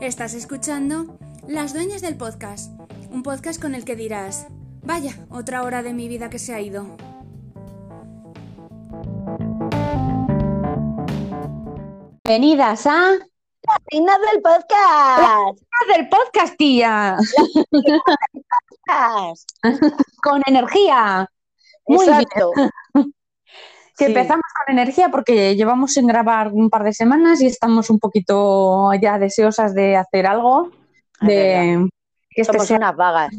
Estás escuchando Las Dueñas del Podcast, un podcast con el que dirás, vaya, otra hora de mi vida que se ha ido. Bienvenidas a Las reinas del podcast. del podcast, tía. Con energía. Muy bien. Que Sí. empezamos con energía porque llevamos sin grabar un par de semanas y estamos un poquito ya deseosas de hacer algo. Es De que este Somos sea- unas vagas.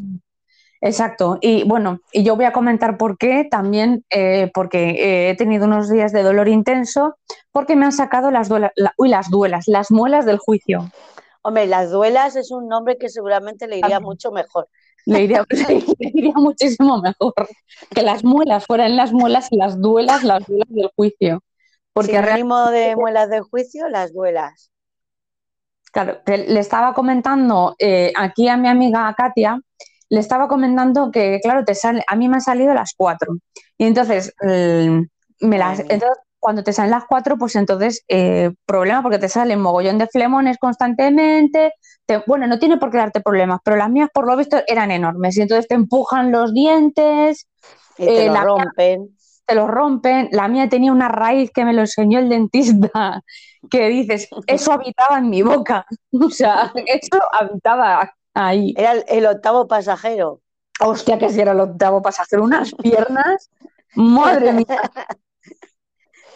Exacto. Y bueno, y yo voy a comentar por qué también, eh, porque eh, he tenido unos días de dolor intenso, porque me han sacado las duelas, la- uy, las duelas, las muelas del juicio. Hombre, las duelas es un nombre que seguramente le iría mucho mejor. Le iría, le iría muchísimo mejor que las muelas fueran las muelas y las duelas, las duelas del juicio. Porque realmente, Sinónimo de muelas de juicio, las duelas. claro, le estaba comentando eh, aquí a mi amiga Katia, le estaba comentando que, claro, te sale, a mí me han salido las cuatro. Y entonces, eh, me las, entonces, cuando te salen las cuatro, pues entonces, eh, problema, porque te salen mogollón de flemones constantemente. te- bueno, no tiene por qué darte problemas, pero las mías, por lo visto, eran enormes. Y entonces te empujan los dientes, Y te Eh, lo la mía- rompen. te los rompen. La mía tenía una raíz que me lo enseñó el dentista, que dices, eso habitaba en mi boca. O sea, eso habitaba ahí. Era el, el octavo pasajero. Hostia, que si era el octavo pasajero, unas piernas. Madre mía.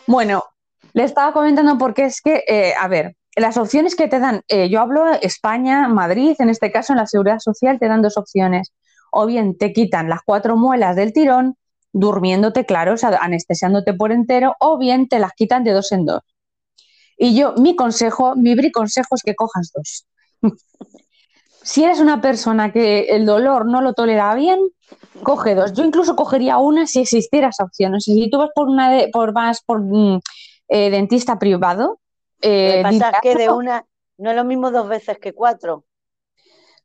Bueno, le estaba comentando porque es que, eh, a ver, las opciones que te dan, eh, yo hablo España, Madrid, en este caso en la Seguridad Social te dan dos opciones. O bien te quitan las cuatro muelas del tirón, durmiéndote, claro, o sea, anestesiándote por entero, o bien te las quitan de dos en dos. Y yo, mi consejo, mi bri consejo es que cojas dos. Si eres una persona que el dolor no lo tolera bien, coge dos. Yo incluso cogería una si existiera esa opción. O sea, si tú vas por una de, por vas por mm, eh, dentista privado, Lo eh, que pasa es que de "Ah, una no es lo mismo dos veces que cuatro.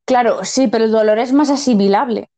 Claro, sí, pero el dolor es más asimilable.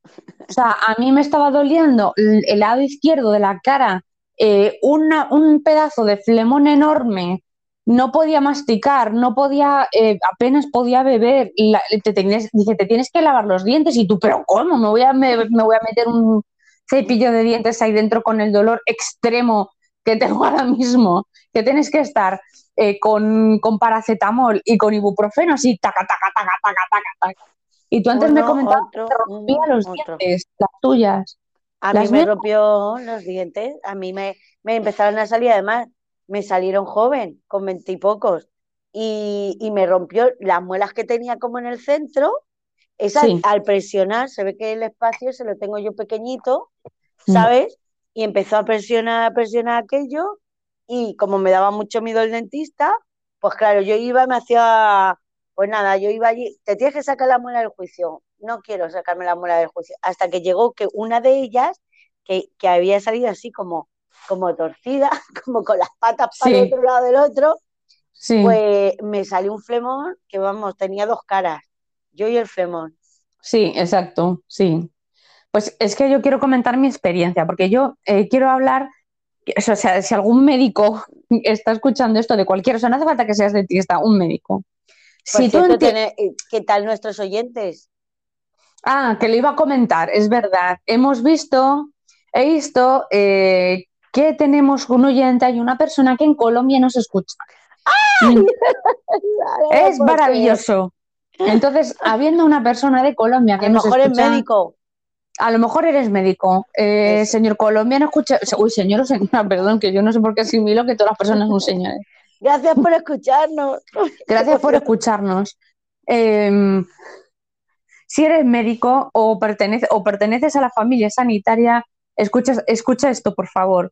O sea, a mí me estaba doliendo el, el lado izquierdo de la cara, eh, una- un pedazo de flemón enorme, no podía masticar, no podía, eh, apenas podía beber. La- te tenías- dice, te tienes que lavar los dientes y tú, pero ¿cómo? Me voy a, me, me voy a meter un cepillo de dientes ahí dentro con el dolor extremo que tengo ahora mismo, que tienes que estar eh, con, con paracetamol y con ibuprofeno así, taca, taca, taca, taca, taca, taca. Y tú antes me comentabas otro, que te rompía uno, los otro. dientes, las tuyas. A mí me mías- rompió los dientes, a mí me, me empezaron a salir, además, me salieron joven, con veintipocos, y, y me rompió las muelas que tenía como en el centro, esa Sí. al presionar, se ve que el espacio se lo tengo yo pequeñito, Mm. ¿sabes? Y empezó a presionar, a presionar aquello, y como me daba mucho miedo el dentista, pues claro, yo iba, me hacía, pues nada, yo iba allí, te tienes que sacar la muela del juicio, no quiero sacarme la muela del juicio, hasta que llegó que una de ellas, que, que había salido así como, como torcida, como con las patas para el otro lado del otro, Sí, pues me salió un flemón que, vamos, tenía dos caras, yo y el flemón. sí, exacto, sí. Pues es que yo quiero comentar mi experiencia, porque yo eh, quiero hablar, o sea, si algún médico está escuchando esto de cualquier, o sea, no hace falta que seas dentista, un médico. Por Si tú cierto, enti- tiene- eh, ¿qué tal nuestros oyentes? Ah, que le iba a comentar, es verdad. Hemos visto, he visto eh, que tenemos un oyente, hay una persona que en Colombia nos escucha. Mm, Es maravilloso. Entonces, habiendo una persona de Colombia A que lo nos mejor es escucha, médico. a lo mejor eres médico. Eh, señor colombiano, escucha, uy, señor o señora, perdón, que yo no sé por qué asimilo que todas las personas son señores. Gracias por escucharnos. Gracias por escucharnos. Eh, si eres médico o, pertenece, o perteneces a la familia sanitaria, escucha, escucha esto, por favor.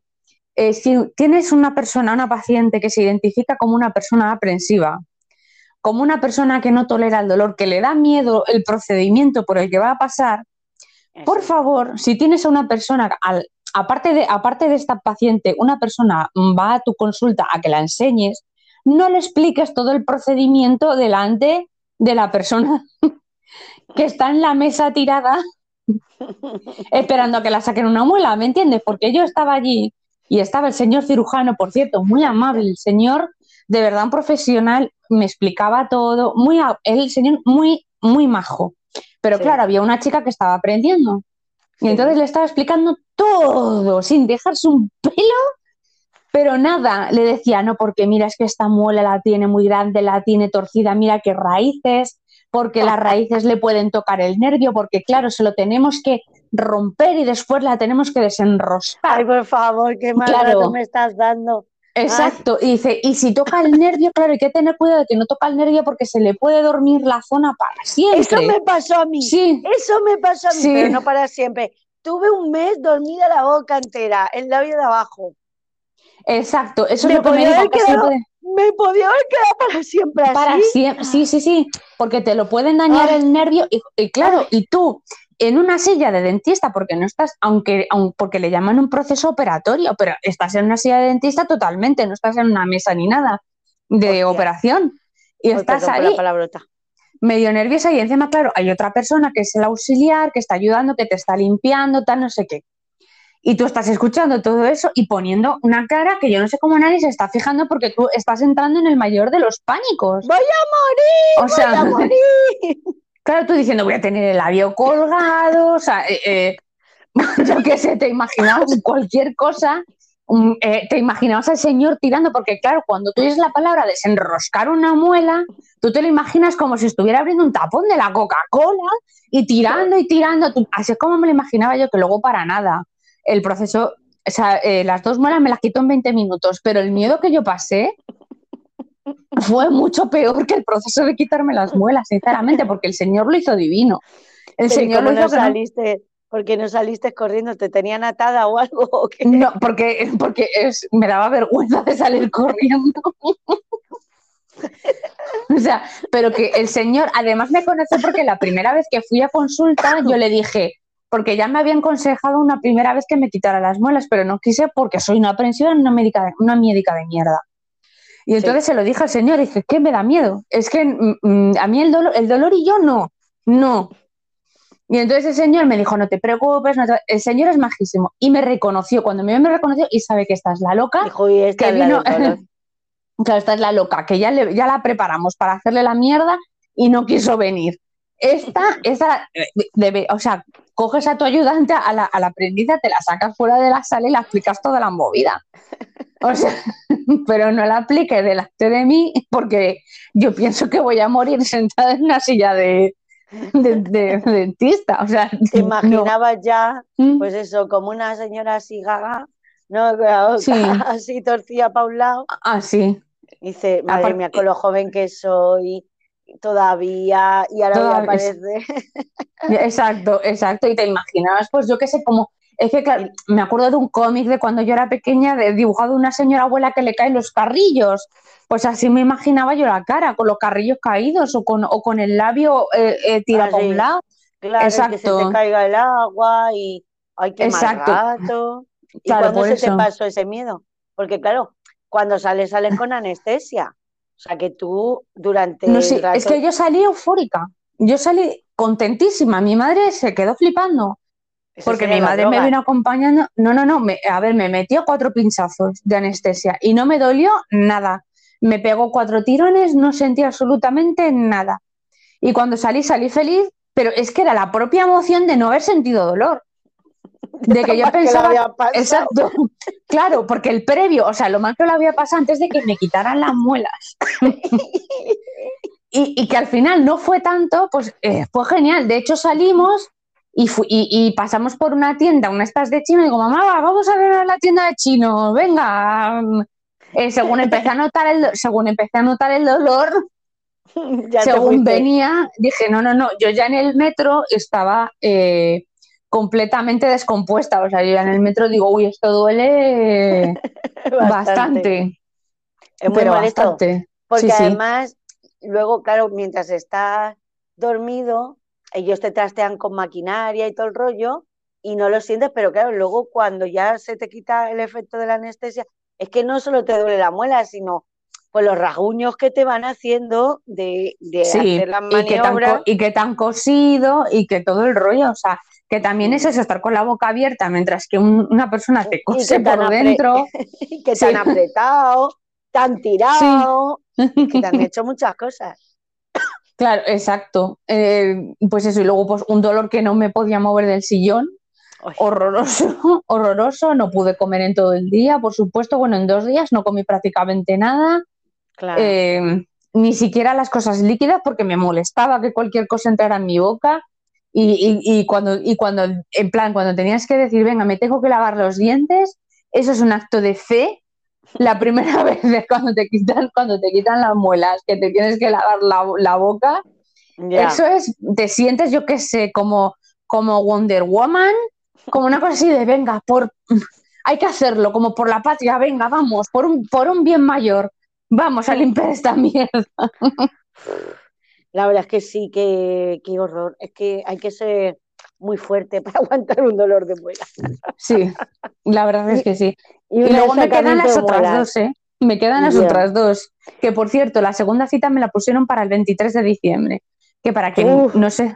Eh, si tienes una persona, una paciente que se identifica como una persona aprensiva, como una persona que no tolera el dolor, que le da miedo el procedimiento por el que va a pasar, por favor, si tienes a una persona, al- aparte, de, aparte de esta paciente, una persona va a tu consulta a que la enseñes, no le expliques todo el procedimiento delante de la persona que está en la mesa tirada esperando a que la saquen una muela, ¿me entiendes? Porque yo estaba allí y estaba el señor cirujano, por cierto, muy amable, el señor, de verdad un profesional me explicaba todo, muy, el señor muy, muy majo. Pero Sí. claro, había una chica que estaba aprendiendo y entonces le estaba explicando todo, sin dejarse un pelo, pero nada. Le decía, no, porque mira, es que esta muela la tiene muy grande, la tiene torcida, mira qué raíces, porque las raíces le pueden tocar el nervio, porque claro, se lo tenemos que romper y después la tenemos que desenroscar. Ay, por favor, qué mal Claro. me estás dando. Exacto, y dice, y si toca el nervio, claro, hay que tener cuidado de que no toca el nervio porque se le puede dormir la zona para siempre. Eso me pasó a mí. Sí, Eso me pasó a mí, Sí. pero no para siempre. Tuve un mes dormida la boca entera, el labio de abajo. exacto, eso Me es lo que me dijo que quedado puede- Me podía haber quedado para siempre así. para siempre, sí, sí, sí, porque te lo pueden dañar Ay. el nervio y, y claro, y tú en una silla de dentista, porque no estás, aunque, aun- porque le llaman un proceso operatorio, pero estás en una silla de dentista totalmente, no estás en una mesa ni nada de Hostia. operación. Y estás ahí medio nerviosa y encima, claro, hay otra persona que es el auxiliar, que está ayudando, que te está limpiando, tal, no sé qué. Y tú estás escuchando todo eso y poniendo una cara que yo no sé cómo nadie se está fijando porque tú estás entrando en el mayor de los pánicos. Voy a morir, O sea, voy a morir. Claro, tú diciendo voy a tener el labio colgado, o sea, eh, eh, yo qué sé, te imaginabas cualquier cosa, um, eh, te imaginabas al señor tirando, porque claro, cuando tú dices la palabra desenroscar una muela, tú te lo imaginas como si estuviera abriendo un tapón de la Coca-Cola y tirando y tirando, tú- así es como me lo imaginaba yo, que luego para nada. El proceso, o sea, eh, las dos muelas me las quito en 20 minutos, pero el miedo que yo pasé fue mucho peor que el proceso de quitarme las muelas, sinceramente, porque el señor lo hizo divino. El Pero ¿y señor lo hizo no- saliste? ¿Por qué no saliste corriendo? ¿Te tenían atada o algo? ¿O qué? No, porque, porque es, me daba vergüenza de salir corriendo. O sea, pero que el señor, además me conoce porque la primera vez que fui a consulta, yo le dije, porque ya me habían aconsejado una primera vez que me quitara las muelas, pero no quise porque soy una aprensiva, una médica de, una médica de mierda. Y entonces se lo dije al señor y dije, ¿qué me da miedo? Es que mm, mm, a mí el dolor, el dolor y yo no, no. Y entonces el señor me dijo, no te preocupes, no te-". el señor es majísimo. Y me reconoció, cuando me vio me reconoció y sabe que esta es la loca, Dijo, y esta que es vino, claro, esta es la loca, que ya, le- ya la preparamos para hacerle la mierda y no quiso venir. Esta, esta eh, debe, o sea, coges a tu ayudante, a la, a la aprendiza, te la sacas fuera de la sala y la explicas toda la movida. O sea, pero no la apliques delante de mí porque yo pienso que voy a morir sentada en una silla de, de, de- de dentista. O sea, Te no. imaginabas ya, Mm, pues eso, como una señora así gaga, ¿no? Sí. así torcida para un lado. Así. Dice, madre Aparte- mía, con lo joven que soy todavía, y ahora a Todavía- aparecer. Exacto, exacto. Y te imaginabas, pues yo qué sé, como. Es que claro, me acuerdo de un cómic de cuando yo era pequeña, de dibujado una señora abuela que le caen los carrillos. Pues así me imaginaba yo la cara, con los carrillos caídos o con, o con el labio eh, eh, tirado Así. un lado. Claro, y que se Exacto. te caiga el agua y hay que Exacto. rato. ¿Y Claro, cuándo se te eso. pasó ese miedo? Porque claro, cuando sales, sales con anestesia. O sea que tú durante No sé, es que yo salí eufórica. Yo salí contentísima. Mi madre se quedó flipando. Eso Porque mi madre me vino acompañando. No, no, no. me- a ver, me metió cuatro pinchazos de anestesia y no me dolió nada. Me pegó cuatro tirones, no sentí absolutamente nada. Y cuando salí, salí feliz, pero es que era la propia emoción de no haber sentido dolor. De que yo que pensaba. había. Exacto. Claro, porque el previo, o sea, lo mal que lo había pasado antes de que me quitaran las muelas. y, y que al final no fue tanto, pues eh, fue genial. De hecho, salimos y, fu- y, y pasamos por una tienda, una estas de chino, y digo, mamá, va, vamos a ver la tienda de chino, venga. Eh, según, empecé a notar el, según empecé a notar el dolor, Ya según venía, dije, no, no, no, yo ya en el metro estaba eh, completamente descompuesta. O sea, yo en el metro digo, uy, esto duele bastante, Es muy pero molesto. bastante. Porque Sí, sí. además, luego, claro, mientras estás dormido, ellos te trastean con maquinaria y todo el rollo y no lo sientes, pero claro, luego cuando ya se te quita el efecto de la anestesia, es que no solo te duele la muela, sino pues los rasguños que te van haciendo de, de Sí, hacer las y que, tan, maniobras. y que tan cosido y que todo el rollo, o sea, que también es eso, estar con la boca abierta mientras que un- una persona te cose por dentro. y que te han Sí. apretado te han tirado, que te han hecho muchas cosas. Claro, exacto. Eh, pues eso, y luego pues un dolor que no me podía mover del sillón, horroroso, horroroso, no pude comer en todo el día, por supuesto, bueno, en dos días no comí prácticamente nada, claro. eh, ni siquiera las cosas líquidas porque me molestaba que cualquier cosa entrara en mi boca y, y- y cuando, y cuando, en plan, cuando tenías que decir, venga, me tengo que lavar los dientes, eso es un acto de fe. La primera vez de cuando te quitan, cuando te quitan las muelas, que te tienes que lavar la, la boca, eso es, te sientes, yo qué sé, como, como Wonder Woman, como una cosa así de, venga, por, hay que hacerlo, como por la patria, venga, vamos, por un, por un bien mayor, vamos a limpiar esta mierda. La verdad es que sí, que qué horror. Es que hay que ser muy fuerte para aguantar un dolor de muela. Sí, la verdad es que sí. Y, luego me quedan las otras dos, ¿eh? Me quedan las otras dos. Que por cierto, la segunda cita me la pusieron para el 23 de diciembre. Que para Uf. no sé.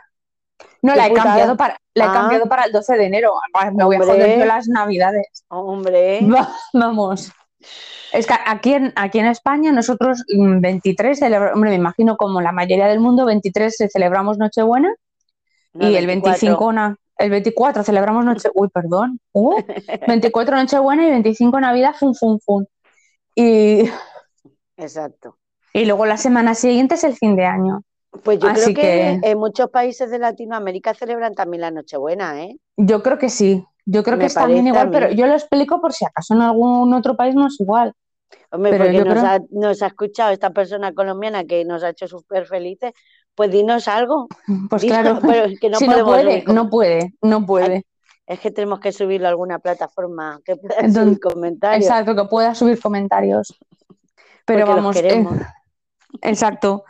No, Qué la he putada. cambiado para, la he Ah. cambiado para el 12 de enero. Me voy a Hombre. joder yo las navidades. Hombre, Va- Vamos. Es que aquí en, aquí en España nosotros mm, 23 celebra- hombre, me imagino como la mayoría del mundo, 23 se celebramos Nochebuena no, y el 24. 25 na- el 24 celebramos Noche, uy, perdón, uh, 24 Nochebuena y 25 Navidad, fun, fun, fun. Y, Exacto. y luego la semana siguiente es el fin de año. Pues yo Así creo que, que- en muchos países de Latinoamérica celebran también la Nochebuena, ¿eh? Yo creo que sí, yo creo Me que es también igual, pero yo lo explico por si acaso en algún otro país no es igual. Hombre, Pero porque nos, creo- ha, nos ha escuchado esta persona colombiana que nos ha hecho súper felices, pues dinos algo. Pues Dinos, claro, pero es que no si no puede, subir no puede, no puede. Es que tenemos que subirlo a alguna plataforma que pueda Entonces, subir comentarios. Exacto, que pueda subir comentarios. Pero porque los vamos, eh, queremos. exacto.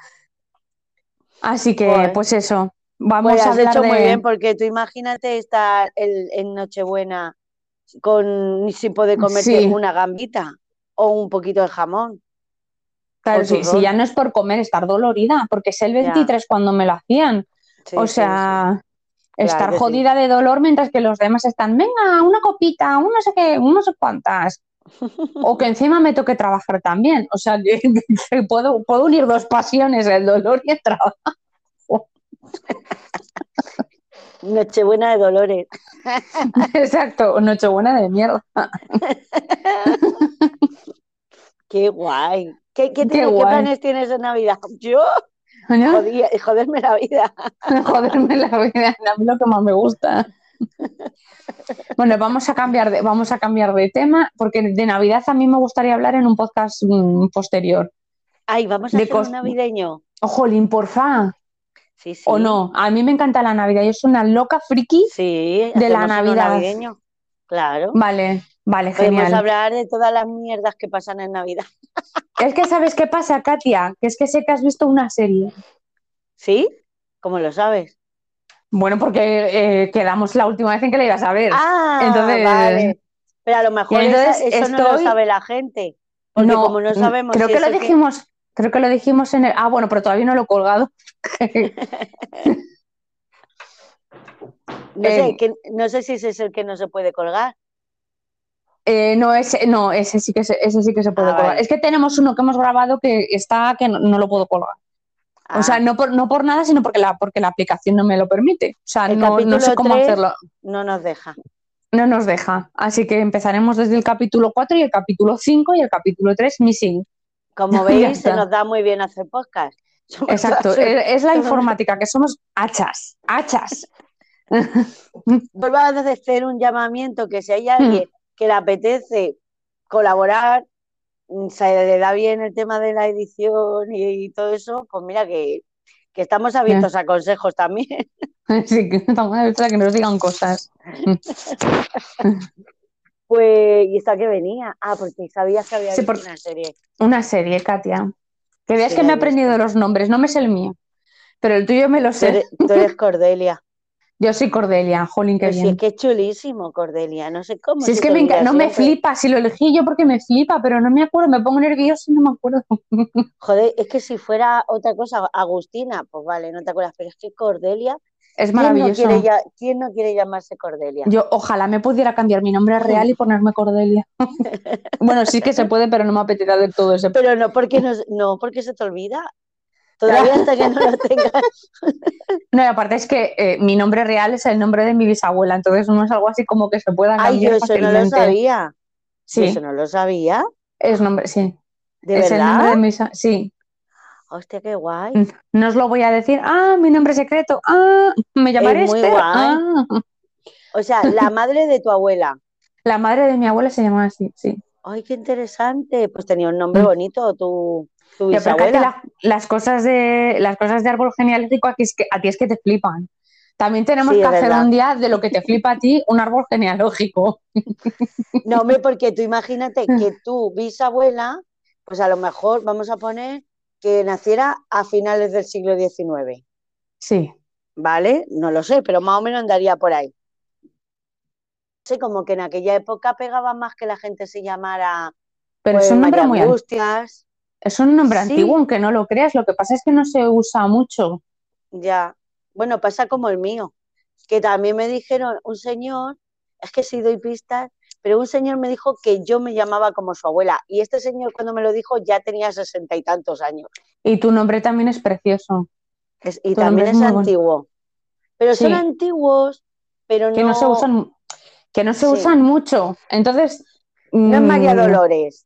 Así que, Joder. pues eso, vamos Pues a has hecho muy bien, porque tú imagínate estar el- en Nochebuena con sin poder comerte Sí. una gambita o un poquito de jamón. Claro, si, si ya no es por comer, estar dolorida, porque es el Ya. 23 cuando me lo hacían. Sí, o sea, estar jodida de dolor mientras que los demás están, venga, una copita, un no sé qué, un no sé cuántas. O que encima me toque trabajar también. O sea, que, que puedo, puedo unir dos pasiones, el dolor y el trabajo. Nochebuena de Dolores. Exacto, Nochebuena de mierda. Qué guay. ¿Qué, qué, planes tienes en Navidad? Yo, ¿No? jodía- joderme la vida. Joderme la vida, a mí lo que más me gusta. Bueno, vamos a cambiar de, vamos a cambiar de tema, porque de Navidad a mí me gustaría hablar en un podcast mm, posterior. Ay, vamos a De hacer un navideño. Ojolín, porfa. Sí, sí. O no, a mí me encanta la Navidad, yo soy una loca friki. Sí, De la Navidad. navideño. Claro. Vale, vale, Podemos genial. hablar de todas las mierdas que pasan en Navidad. Es que sabes qué pasa, Katia, que es que sé que has visto una serie. ¿Sí? ¿Cómo lo sabes? Bueno, porque eh, quedamos la última vez en que la ibas a ver. Ah, Entonces- vale. Pero a lo mejor esa- entonces eso no lo sabe la gente. Porque No, como no sabemos creo si que lo que- dijimos, creo que lo dijimos en el. Ah, bueno, pero todavía no lo he colgado. No sé, que- no sé si ese es el que no se puede colgar. Eh, no, ese, no, ese sí que se, ese sí que se puede Ah, colgar. vale. Es que tenemos uno que hemos grabado que está que no, no lo puedo colgar. O sea, Ah, no por, no por nada, sino porque la, porque la aplicación no me lo permite. O sea, El no, no sé cómo hacerlo. no nos deja. No nos deja. Así que empezaremos desde el capítulo 4 y el capítulo 5 y el capítulo 3, Missing. Como veis, se nos da muy bien hacer podcast. Somos Exacto, es, la informática, que somos hachas, hachas. Vuelvo a hacer un llamamiento que si hay Hmm. alguien que le apetece colaborar, mm, se le da bien el tema de la edición y, y todo eso, pues mira que, que estamos abiertos a consejos también. Sí, que estamos abiertos a que nos digan cosas. Pues, ¿y esta que venía? Ah, porque sabías que había Sí, visto una serie. Una serie, Katia. Que veas Sí, que me he aprendido los nombres, no me sé el mío, pero el tuyo me lo sé. tú eres Cordelia. Yo soy Cordelia, jolín, qué Pues sí, bien. es que es chulísimo, Cordelia. No sé cómo. Si es que me no me flipa, si lo elegí yo porque me flipa, pero no me acuerdo, me pongo nerviosa y no me acuerdo. Joder, es que si fuera otra cosa, Agustina, pues vale, no te acuerdas, pero es que Cordelia Es ¿Quién no, maravilloso. quiere, quién no quiere llamarse Cordelia? Yo ojalá me pudiera cambiar mi nombre real y ponerme Cordelia. Bueno, sí que se puede, pero no me apetece del todo ese. Pero no porque no, no porque se te olvida. Todavía hasta que no lo tengas. No, y aparte es que eh, mi nombre real es el nombre de mi bisabuela, entonces no es algo así como que se pueda Ay, yo cambiar eso no lo fácilmente. sabía. Sí, Eso no lo sabía. es nombre, sí. ¿De es el nombre verdad? de mi Sí. Hostia, qué guay. No os lo voy a decir. Ah, mi nombre secreto. Ah, me llamaré muy Esther. guay. Ah. O sea, la madre de tu abuela. La madre de mi abuela se llamaba así, sí. Ay, qué interesante. Pues tenía un nombre Mm. bonito, tu, tu bisabuela. la- las cosas de las cosas de árbol genealógico aquí es que a ti es que te flipan. También tenemos Sí, que es hacer verdad. un día de lo que te flipa a ti un árbol genealógico. No, hombre, porque tú imagínate que tu bisabuela, pues a lo mejor vamos a poner que naciera a finales del siglo XIX, Sí. ¿vale? No lo sé, pero más o menos andaría por ahí. sé, como que en aquella época pegaba más que la gente se llamara Pero pues, es un nombre María muy antiguo. Angustias, Es un nombre Sí. antiguo, aunque no lo creas. Lo que pasa es que no se usa mucho. ya. Bueno, pasa como el mío, que también me dijeron un señor, es que sí doy pistas, pero un señor me dijo que yo me llamaba como su abuela, y este señor cuando me lo dijo ya tenía sesenta y tantos años. Y tu nombre también es precioso. Es- y Tu también es es muy bueno. antiguo. Pero son antiguos, pero Que no, se usan, que no se Sí. usan mucho. Entonces. No es María mm, Dolores.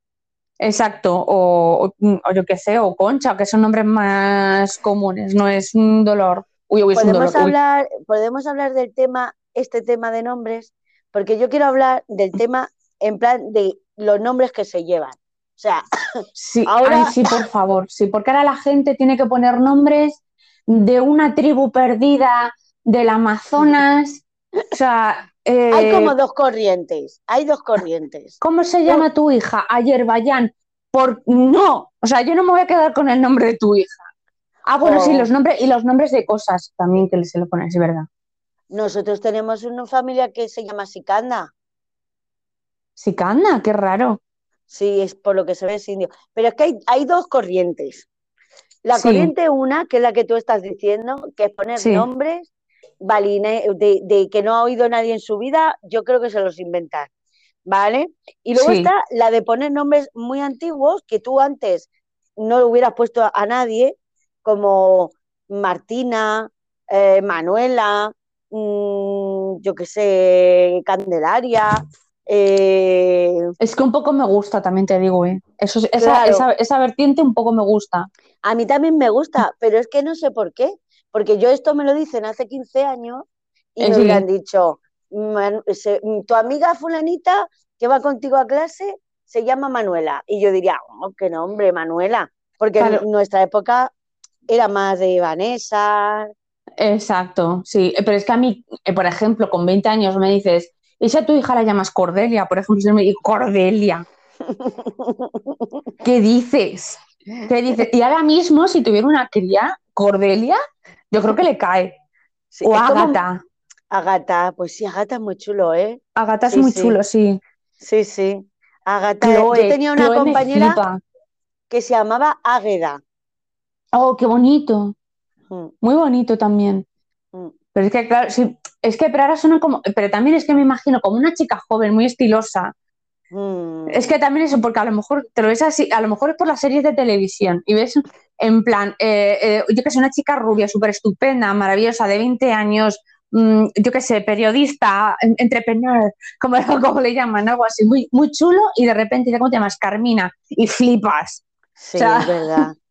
Exacto, o, o- yo qué sé, o Concha, que son nombres más comunes, no es un dolor. Uy, uy, es un Podemos uy. hablar, podemos hablar del tema, este tema de nombres, porque yo quiero hablar del tema en plan de los nombres que se llevan. O sea, Sí, ahora- ay, sí, por favor, sí, porque ahora la gente tiene que poner nombres de una tribu perdida del Amazonas. O sea, eh, hay como dos corrientes, hay dos corrientes. ¿cómo se llama tu hija? Ayerbayán. Por no, o sea, yo no me voy a quedar con el nombre de tu hija. Ah, bueno, Oh. sí, los nombres y los nombres de cosas también que se le ponen, es verdad. Nosotros tenemos una familia que se llama Sicanda. Sicanda, qué raro. Sí, es por lo que se ve es indio. Pero es que hay, hay dos corrientes. La Sí. corriente una, que es la que tú estás diciendo, que es poner Sí. nombres baline- de, de que no ha oído nadie en su vida, yo creo que se los inventan. ¿Vale? Y luego Sí. está la de poner nombres muy antiguos que tú antes no le hubieras puesto a, a nadie, como Martina, eh, Manuela, mm, yo qué sé, Candelaria. eh, Es que un poco me gusta, también te digo, ¿eh? Eso, esa, Claro. esa, esa vertiente un poco me gusta. A mí también me gusta, pero es que no sé por qué. Porque yo esto me lo dicen hace 15 años y Eh, me hubieran dicho, "Man- se- tu amiga fulanita que va contigo a clase se llama Manuela. Y yo diría, oh, qué nombre, Manuela. Porque en nuestra época era más de Vanessa. Exacto, sí. Eh, Pero es que a mí, eh, por ejemplo, con 20 años me dices, ¿y si a tu hija la llamas Cordelia? Por ejemplo, yo me digo, Cordelia. ¿Qué dices? ¿Qué dices? Y ahora mismo, si tuviera una cría, Cordelia, yo creo que le cae. Sí, O Ágata. Agata, pues sí, Agata es muy chulo, ¿eh? Agata es Sí, muy sí. chulo, sí. Sí, sí. Agata, Chloe, yo tenía una Chloe compañera que se llamaba Águeda. Oh, qué bonito. Mm, Muy bonito también. mm. Pero es que, claro, sí, es que pero ahora suena como, pero también es que me imagino como una chica joven, muy estilosa. Mm. Es que también eso, porque a lo mejor te lo ves así, a lo mejor es por las series de televisión y ves en plan, eh, eh, yo que sé, una chica rubia, súper estupenda, maravillosa, de 20 años, yo que sé, periodista, en- entrepreneur, como, como le llaman, algo así, muy, muy chulo y de repente, ¿cómo te llamas? Carmina, y flipas. Sí, O sea- es verdad.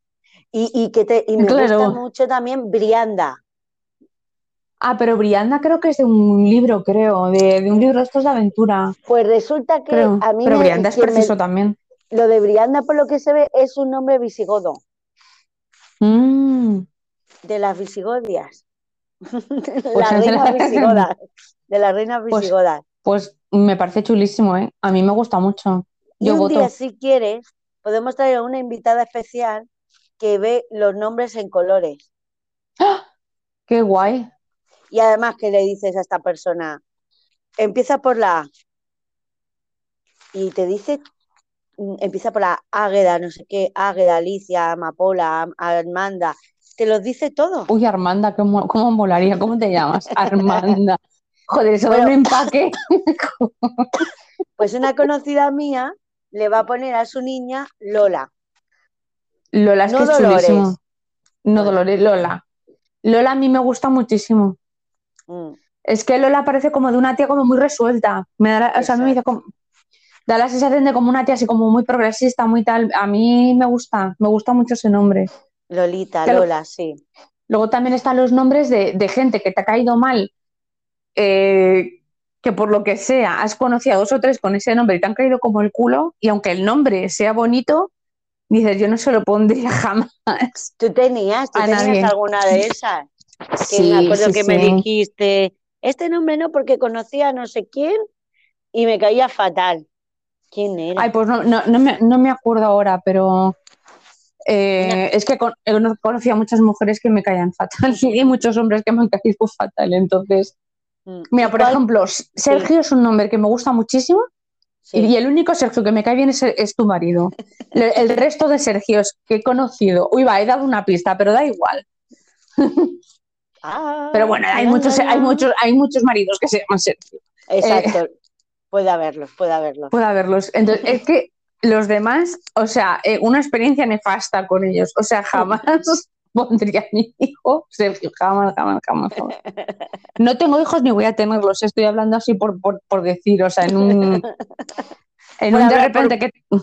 Y, y que te, y me Claro. gusta mucho también Brianda. Ah, pero Brianda creo que es de un libro, creo, de, de un libro de estos de aventura. Pues resulta que Creo. a mí Pero me- Brianda es me- preciso también. lo de Brianda, por lo que se ve, es un nombre visigodo, Mm. de las visigodias. Pues de la-. De las reinas Pues, visigodas. Pues me parece chulísimo, ¿eh? A mí me gusta mucho. Y un voto. día, si quieres, podemos traer a una invitada especial que ve los nombres en colores. Qué guay. Y además que le dices a esta persona, empieza por la A. Y te dice, mm, empieza por la Águeda, no sé qué, Águeda, Alicia, Amapola, Am- Amanda. te los dice todo. Uy, Armanda, ¿cómo, cómo molaría? ¿Cómo te llamas? Armanda. Joder, eso Bueno. de un empaque. Pues una conocida mía le va a poner a su niña Lola. Lola, es No que es Dolores. chulísimo. No. Dolores, Lola. Lola a mí me gusta muchísimo. Mm, Es que Lola parece como de una tía como muy resuelta. Me da la- o sea, a mí me dice como, da la sensación de como una tía así como muy progresista, muy tal. A mí me gusta, me gusta mucho ese nombre. Lolita. Lola, sí. Luego también están los nombres de, de gente que te ha caído mal, eh, que por lo que sea has conocido a dos o tres con ese nombre y te han caído como el culo, y aunque el nombre sea bonito, dices, yo no se lo pondría jamás. ¿Tú tenías, tú tenías nadie. alguna de esas? Que me acuerdo que me dijiste, este nombre no, porque conocía a no sé quién y me caía fatal. ¿Quién era? Ay, pues no, no, no me, no me acuerdo ahora, pero eh, es que con- he conocido a muchas mujeres que me caían fatal y muchos hombres que me han caído fatal. Entonces, Mm. mira, por ¿Cuál? ejemplo, Sergio es un nombre que me gusta muchísimo Sí. y el único Sergio que me cae bien es, es tu marido. Le- El resto de Sergios que he conocido, uy, va, he dado una pista, pero da igual. Ah, Pero bueno, hay muchos, hay muchos, hay muchos maridos que se llaman Sergio. Exacto. Puede haberlos, puede haberlos. Puede haberlos. Entonces, es que los demás, o sea, eh, una experiencia nefasta con ellos. O sea, jamás pondría a mi hijo Sergio, jamás, jamás, jamás. jamás. No tengo hijos ni voy a tenerlos, estoy hablando así por, por, por decir, o sea, en un, en Por un de hablar, repente que por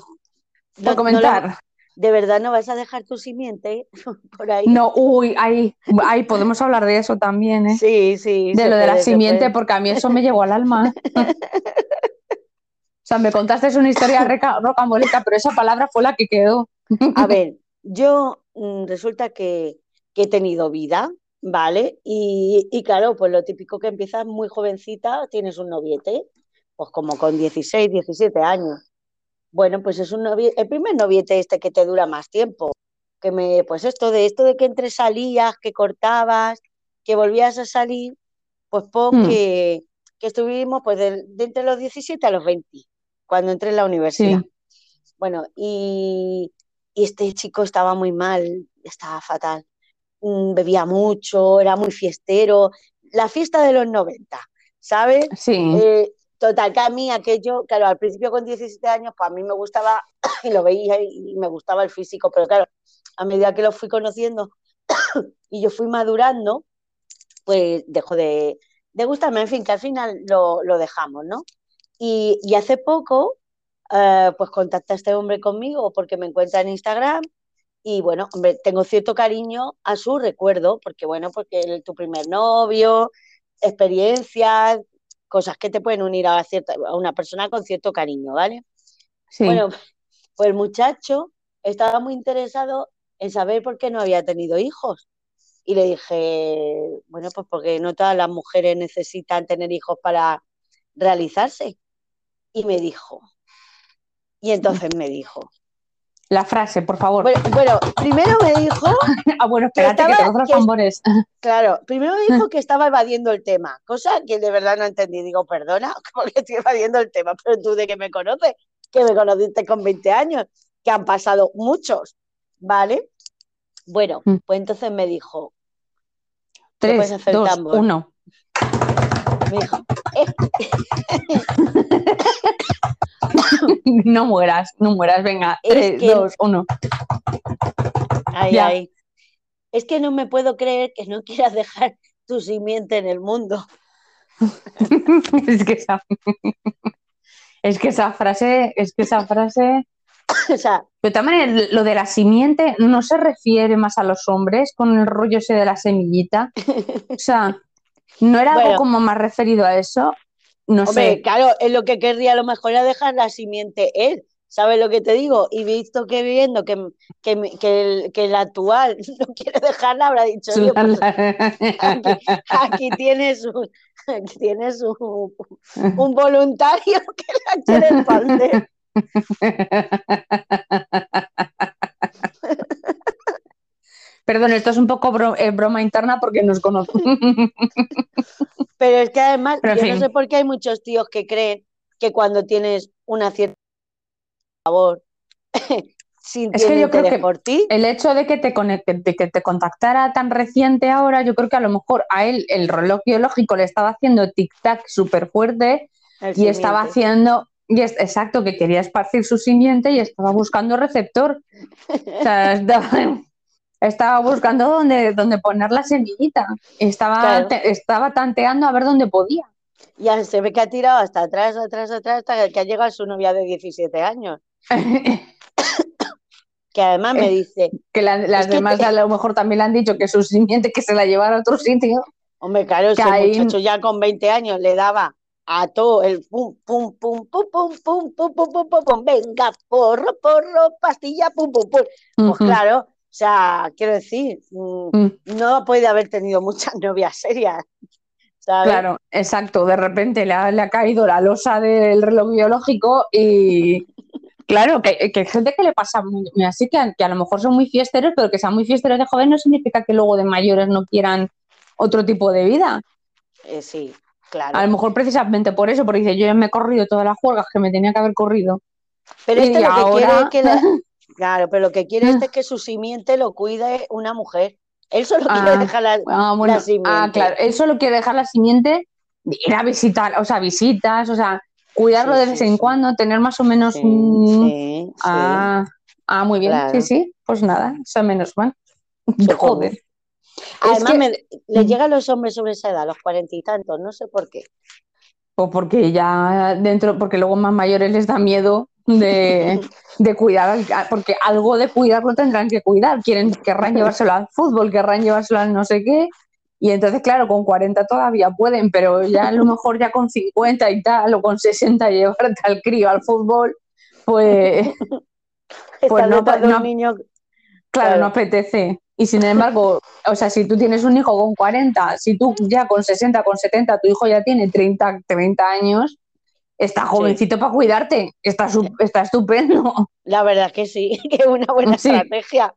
no comentar. ¿De verdad no vas a dejar tu simiente por ahí? No, uy, ahí, ahí podemos hablar de eso también, ¿eh? Sí, sí. de lo de la simiente, porque a mí eso me llegó al alma. O sea, me contaste una historia rocambolesca, pero esa palabra fue la que quedó. A ver, yo resulta que, que he tenido vida, ¿vale? Y, y claro, pues lo típico que empiezas muy jovencita, tienes un noviete, pues como con 16, 17 años. Bueno, pues es un noviete, el primer noviete este que te dura más tiempo, que me, pues esto de esto de que entre salías, que cortabas, que volvías a salir, pues pon Hmm. que, que estuvimos pues de, de entre los 17 a los 20, cuando entré en la universidad. Sí. Bueno, y, y este chico estaba muy mal, estaba fatal. Mm, Bebía mucho, era muy fiestero. La fiesta de los 90, ¿sabes? Sí, Eh, total, que a mí aquello, claro, al principio con 17 años, pues a mí me gustaba y lo veía y, y me gustaba el físico, pero claro, a medida que lo fui conociendo y yo fui madurando, pues dejó de, de gustarme, en fin, que al final lo, lo dejamos, ¿no? Y, y hace poco, eh, pues contacta a este hombre conmigo porque me encuentra en Instagram y bueno, hombre, tengo cierto cariño a su recuerdo, porque bueno, porque tu primer novio, experiencias, cosas que te pueden unir a, cierta, a una persona con cierto cariño, ¿vale? sí. Bueno, pues el muchacho estaba muy interesado en saber por qué no había tenido hijos. Y le dije, bueno, pues porque no todas las mujeres necesitan tener hijos para realizarse. Y me dijo, y entonces me dijo, La frase, por favor. bueno, bueno, primero me dijo, ah, bueno, espérate, que, estaba- tengo otros que- tambores. claro, primero me dijo que estaba evadiendo el tema, cosa que de verdad no entendí. Digo, perdona, ¿cómo que estoy evadiendo el tema? Pero tú de que me conoces, que me conociste con 20 años, que han pasado muchos, ¿vale? Bueno, Mm. pues entonces me dijo, Tres, hacer dos, tambor. uno. me dijo, "Eh, No mueras, no mueras, venga. Es Tres, que- dos, uno. ay, Ya. ay, es que no me puedo creer que no quieras dejar tu simiente en el mundo. es que esa, es que esa frase, es que esa frase. o sea, todas maneras, lo de la simiente no se refiere más a los hombres con el rollo ese de la semillita. O sea, no era Bueno. algo como más referido a eso. No Hombre, sé. claro, es lo que querría a lo mejor era dejar la simiente él. ¿Sabes lo que te digo? Y visto que viendo que, que, que el, que el actual no quiere dejarla, habrá dicho, "Oye, pues, aquí, aquí tienes, un, aquí tienes un, un voluntario que la quiere expandir. Perdón, esto es un poco bro- eh, broma interna porque nos conocemos. Pero es que además, Pero yo no sé por qué hay muchos tíos que creen que cuando tienes una cierta favor, Es que yo creo que por ti. el hecho de que te conecte, de que te contactara tan reciente ahora, yo creo que a lo mejor a él el reloj biológico le estaba haciendo tic-tac súper fuerte el y estaba haciendo, y es, exacto, que quería esparcir su simiente y estaba buscando receptor. O sea, estaba, estaba buscando dónde, dónde poner la semillita. Estaba, Claro. te- estaba tanteando a ver dónde podía. Ya se ve que ha tirado hasta atrás, atrás, atrás, hasta que ha llegado su novia de 17 años. Que además me Eh, dice, que la- las que demás te- a lo mejor también le han dicho que su simiente que se la llevara a otro sitio. hombre, claro, que ese ahí- muchacho ya con 20 años le daba a todo el pum, pum, pum, pum, pum, pum, pum, pum, pum, pum, pum, venga, porro, porro, pastilla, pum, pum, pum. Pues claro, sea, quiero decir, mm, Mm. no puede haber tenido muchas novias serias, ¿sabes? Claro, exacto. De repente le ha, le ha caído la losa del reloj biológico y claro, que, que hay gente que le pasa muy, así que, a- que a lo mejor son muy fiesteros, pero que sean muy fiesteros de joven no significa que luego de mayores no quieran otro tipo de vida. Eh, sí, claro. A lo mejor precisamente por eso, porque dice, yo ya me he corrido todas las juergas que me tenía que haber corrido. Pero y este lo que quiere es que la- Claro, pero lo que quiere este es que su simiente lo cuide una mujer. Él solo quiere Ah, dejar la, Ah, bueno, la simiente. ah, claro, él solo quiere dejar la simiente, ir a visitar, o sea, visitas, o sea, cuidarlo Sí, de sí, vez en sí. cuando, tener más o menos Sí, un... Ah, ah, muy bien, Claro. sí, sí, pues nada, eso menos mal. Joder. Además, que- me, le llega a los hombres sobre esa edad, a los cuarenta y tantos, no sé por qué. O porque ya dentro, porque luego más mayores les da miedo de, de cuidar, al- porque algo de cuidarlo tendrán que cuidar. Quieren, querrán llevárselo al fútbol, querrán llevárselo al no sé qué. Y entonces, claro, con 40 todavía pueden, pero ya a lo mejor ya con 50 y tal, o con 60 llevarte al crío al fútbol, pues Pues no, no- niño, Claro, Claro. no apetece. Y sin embargo, o sea, si tú tienes un hijo con 40, si tú ya con 60, con 70, tu hijo ya tiene 30, 30 años, está jovencito para cuidarte, está, su- está estupendo. la verdad es que sí, que es una buena Sí. estrategia.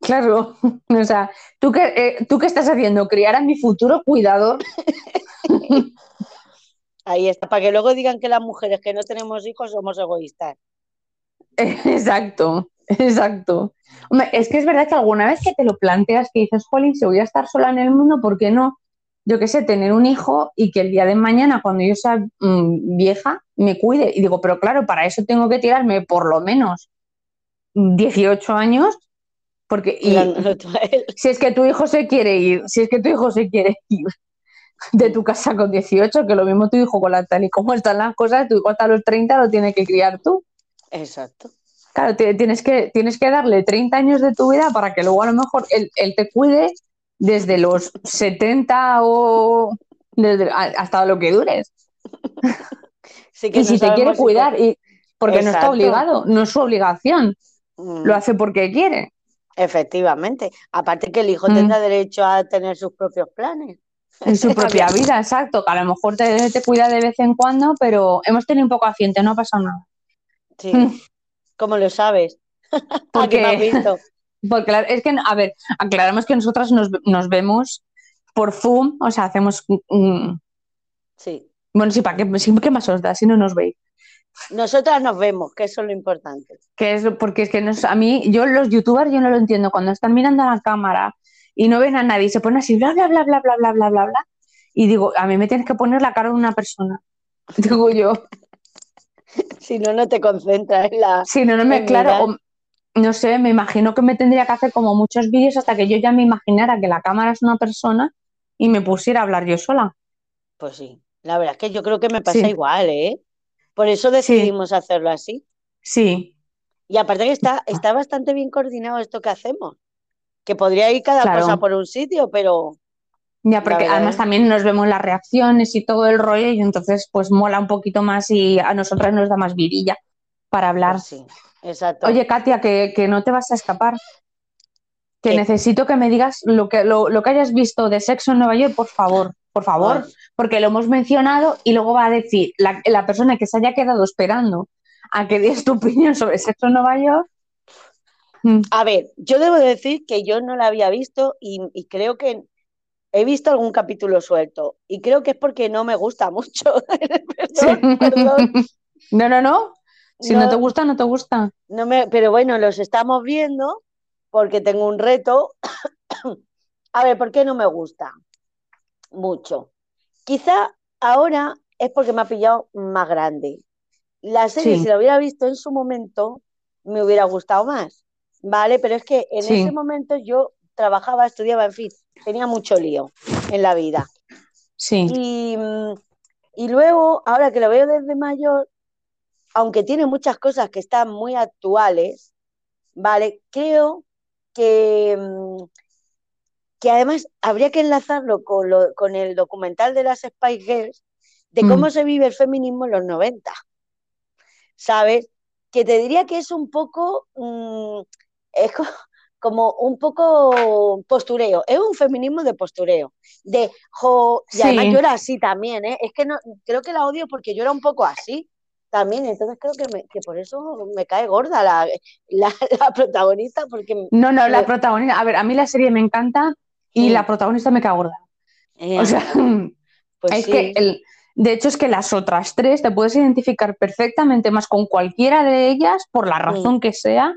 Claro, o sea, ¿tú qué, eh, ¿tú qué estás haciendo? ¿Criar a mi futuro cuidador? Ahí está, para que luego digan que las mujeres que no tenemos hijos somos egoístas. Exacto, exacto. Hombre, es que es verdad que alguna vez que te lo planteas, que dices, Jolín, si voy a estar sola en el mundo, ¿por qué no? Yo qué sé, tener un hijo y que el día de mañana, cuando yo sea mm, vieja, me cuide. Y digo, pero claro, para eso tengo que tirarme por lo menos 18 años, porque y si es que tu hijo se quiere ir, si es que tu hijo se quiere ir de tu casa con 18, que lo mismo tu hijo con la tal y como están las cosas, tu hijo hasta los 30 lo tiene que criar tú. Exacto. Claro, tienes que, tienes que darle 30 años de tu vida para que luego a lo mejor él, él te cuide desde los 70 o desde, a- hasta lo que dures. Sí que Y no si te quiere cuidar, y, porque no está obligado, no es su obligación, Mm, lo hace porque quiere. Efectivamente. Aparte que el hijo Mm. tendrá derecho a tener sus propios planes. En su propia vida, exacto, que a lo mejor te, te cuida de vez en cuando, pero hemos tenido un poco accidente, no ha pasado nada. Sí. ¿Cómo lo sabes? Porque- Aquí me has visto. Porque es que, a ver, aclaramos que nosotras nos, nos vemos por Zoom, o sea, hacemos... mm, Sí. bueno, sí, ¿para qué, sí, ¿qué más os da si no nos veis? Nosotras nos vemos, que eso es lo importante. Que es porque es que nos- a mí, yo los youtubers yo no lo entiendo, cuando están mirando a la cámara y no ven a nadie, se ponen así, bla, bla, bla, bla, bla, bla, bla, bla, bla, y digo, a mí me tienes que poner la cara de una persona. Digo yo, Si no, no te concentras en la. si no, no me, claro, o- no sé, me imagino que me tendría que hacer como muchos vídeos hasta que yo ya me imaginara que la cámara es una persona y me pusiera a hablar yo sola. Pues sí. La verdad es que yo creo que me pasa Sí. igual, ¿eh? Por eso decidimos hacerlo así. Sí, Y aparte que está, está bastante bien coordinado esto que hacemos. Que podría ir cada Claro. cosa por un sitio, pero ya porque además es- también nos vemos las reacciones y todo el rollo y entonces pues mola un poquito más y a nosotras nos da más virilla para hablar. pues sí. Exacto. Oye, Katia, que, que no te vas a escapar. Que ¿Qué? necesito que me digas lo que, lo, lo que hayas visto de sexo en Nueva York, por favor, por favor, Ay, porque lo hemos mencionado y luego va a decir la, la persona que se haya quedado esperando a que des tu opinión sobre sexo en Nueva York. mm, A ver, yo debo decir que yo no la había visto y, y creo que he visto algún capítulo suelto. Y creo que es porque no me gusta mucho. sí. Perdón, perdón. No, no, no. Si no, te gusta, no te gusta. No me, pero bueno, los estamos viendo porque tengo un reto. A ver, ¿por qué no me gusta? Mucho. Quizá ahora es porque me ha pillado más grande. La serie, si la hubiera visto en su momento, me hubiera gustado más. ¿Vale? Pero es que en ese momento yo trabajaba, estudiaba, en fin, tenía mucho lío en la vida. Sí. Y, y luego, ahora que lo veo desde mayor, aunque tiene muchas cosas que están muy actuales, ¿vale? Creo que, mm, que además habría que enlazarlo con, con el documental de las Spice Girls, de mm. cómo se vive el feminismo en los 90, ¿sabes? Que te diría que es un poco, mm, es como un poco postureo, es un feminismo de postureo, de, jo, y además yo era así también, ¿eh? es que no, creo que la odio porque yo era un poco así, también, entonces creo que, que por eso me cae gorda la, la, protagonista, porque... No, no, la protagonista, a ver, a mí la serie me encanta y la protagonista me cae gorda. Eh, o sea, pues es que, el, de hecho, es que las otras tres te puedes identificar perfectamente más con cualquiera de ellas, por la razón que sea,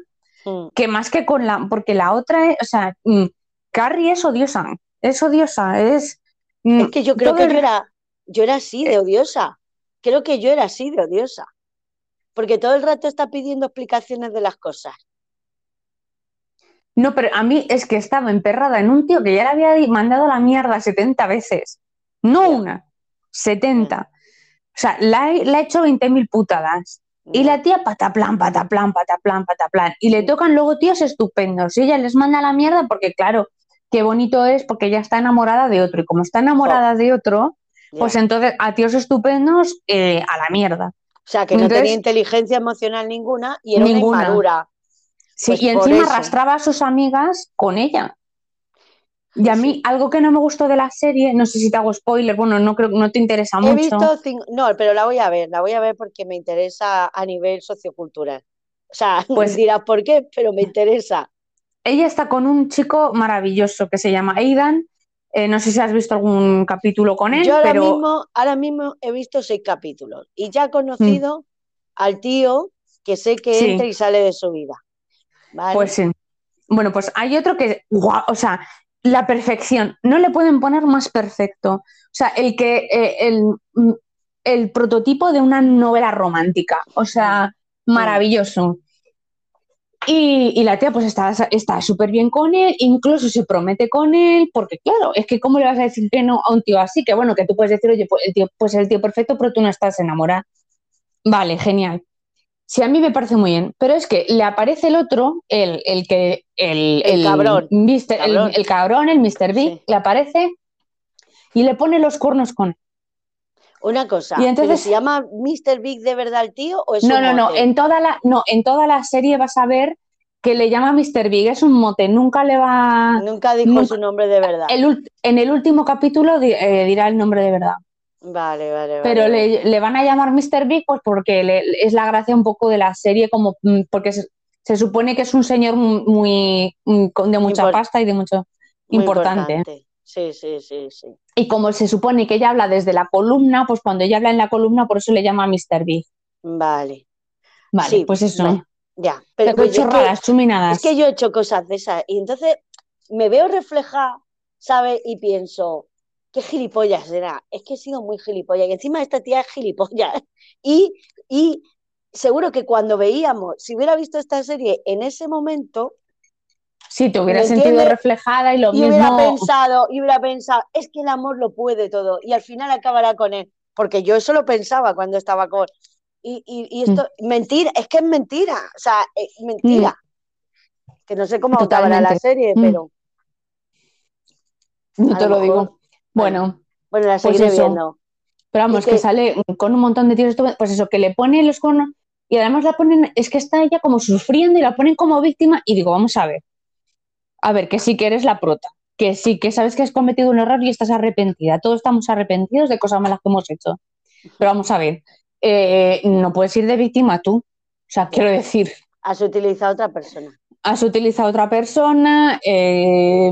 que más que con la, porque la otra, es, o sea, mm, Carrie es odiosa, es odiosa, es... Mm, es que yo creo que yo era, yo era así de odiosa creo que yo era así de odiosa, porque todo el rato está pidiendo explicaciones de las cosas. No, pero a mí es que estaba emperrada en un tío que ya le había mandado la mierda 70 veces. No una, 70. O sea, la, ha hecho 20.000 putadas. Y la tía pataplan, pataplan, pataplan, pataplan. Y le tocan luego tíos estupendos. Y ella les manda la mierda porque, claro, qué bonito es porque ella está enamorada de otro. Y como está enamorada de otro, pues entonces, a tíos estupendos, eh, a la mierda. O sea, que no tenía inteligencia emocional ninguna y era ninguna. una inmadura. Sí, pues y encima arrastraba a sus amigas con ella. Y a mí, algo que no me gustó de la serie, no sé si te hago spoiler, bueno, no creo no te interesa mucho. He visto no, pero la voy a ver, la voy a ver porque me interesa a nivel sociocultural. O sea, pues dirás por qué, pero me interesa. Ella está con un chico maravilloso que se llama Aidan, eh, no sé si has visto algún capítulo con él. Yo ahora, mismo, ahora mismo he visto seis capítulos y ya he conocido mm. al tío que sé que entra y sale de su vida. Pues sí. Bueno, pues hay otro que, o sea, la perfección. No le pueden poner más perfecto. O sea, el que eh, el, mm, el, prototipo de una novela romántica. O sea, maravilloso. Y, la tía pues está súper bien con él, incluso se promete con él, porque claro, es que ¿cómo le vas a decir que no a un tío así? Que bueno, que tú puedes decir, oye, pues el tío, pues el tío perfecto, pero tú no estás enamorada. Vale, genial. Sí, a mí me parece muy bien, pero es que le aparece el otro, el, el que, el, el, cabrón. El, cabrón, el Mr. Big, le aparece y le pone los cuernos con él. Una cosa, y entonces, ¿se llama Mr. Big de verdad el tío o es No, no, no, en toda la no, en toda la serie vas a ver que le llama Mr. Big, es un mote, nunca le va Nunca dijo su nombre de verdad. en el último capítulo eh, dirá el nombre de verdad. Vale, vale, vale. Pero Le, van a llamar Mr. Big pues porque es la gracia un poco de la serie, como mm, porque se, supone que es un señor muy, de mucha pasta y de mucho importante. Sí, sí, sí, sí. Y como se supone que ella habla desde la columna, pues cuando ella habla en la columna, por eso le llama Mr. Big. Vale. Vale, pues eso. ya. Pero pues chorradas, chuminadas. Es que yo he hecho cosas de esas y entonces me veo reflejada, ¿sabes? Y pienso, qué gilipollas era. Es que he sido muy gilipollas. Y encima esta tía es gilipollas. Y, y seguro que cuando veíamos, si hubiera visto esta serie en ese momento, Sí, te hubiera sentido reflejada y lo y mismo. Hubiera pensado, y hubiera pensado, es que el amor lo puede todo y al final acabará con él. Porque yo eso lo pensaba cuando estaba con. Y, y, mm. esto, mentira, es que es mentira, o sea, es mentira. Mm. Que no sé cómo acabará la serie, mm. pero. No te lo digo. Bueno, bueno, la pues seguiré viendo. Pero vamos, que... sale con un montón de tíos, pues eso, que le pone los conos y además la ponen, es que está ella como sufriendo y la ponen como víctima y digo, vamos a ver, a ver, que sí que eres la prota, que sí que sabes que has cometido un error y estás arrepentida. Todos estamos arrepentidos de cosas malas que hemos hecho. Pero vamos a ver, eh, no puedes ir de víctima tú. O sea, quiero decir. Has utilizado a otra persona. Has utilizado a otra persona, eh,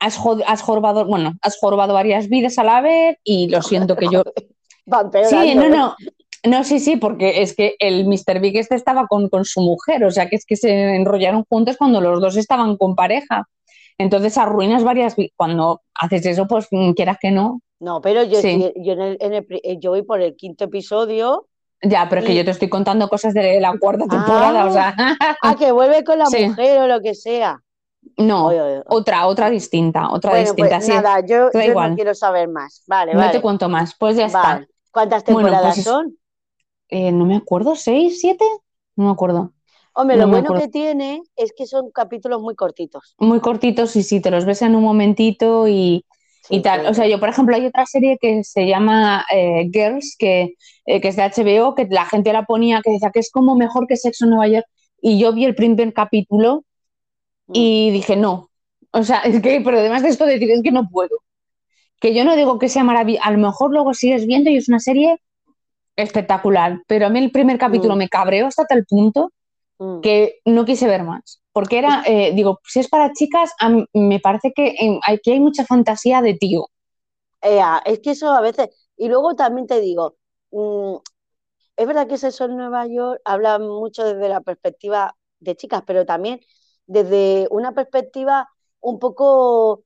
has, has jorobado, bueno, has jorobado varias vidas a la vez y lo siento que yo. Van sí, no, no. No, sí, sí, porque es que el Mr. Big este estaba con, con su mujer, o sea que es que se enrollaron juntos cuando los dos estaban con pareja. Entonces arruinas varias cuando haces eso, pues mm, quieras que no. No, pero yo, Sí. yo, en el- en el eh, yo voy por el quinto episodio. Ya, pero es que yo te estoy contando cosas de la cuarta temporada, o sea, Ah, que vuelve con la Sí. mujer o lo que sea. no, Oye, oye. otra, otra distinta, otra Bueno, distinta. pues sí. nada, yo, no quiero saber más. Vale, no vale. te cuento más, pues ya está. ¿Cuántas Bueno, temporadas pues es- son? Eh, no me acuerdo, ¿seis, siete? No me acuerdo. Hombre, lo bueno que tiene es que son capítulos muy cortitos. Muy cortitos y sí, te los ves en un momentito y, Sí, y tal. O sea, yo, por ejemplo, hay otra serie que se llama eh, Girls, que, eh, que es de HBO, que la gente la ponía, que decía que es como mejor que Sexo en Nueva York. Y yo vi el primer capítulo Mm. y dije, no. O sea, es que, pero además de esto decir, es que no puedo. Que yo no digo que sea maravilloso, a lo mejor luego sigues viendo y es una serie espectacular, pero a mí el primer capítulo Mm. me cabreó hasta tal punto mm. que no quise ver más. Porque era, eh, digo, si es para chicas, a mí me parece que en- aquí hay mucha fantasía de tío. Ea, es que eso a veces. Y luego también te digo, mm, es verdad que Sexo en Nueva York habla mucho desde la perspectiva de chicas, pero también desde una perspectiva un poco.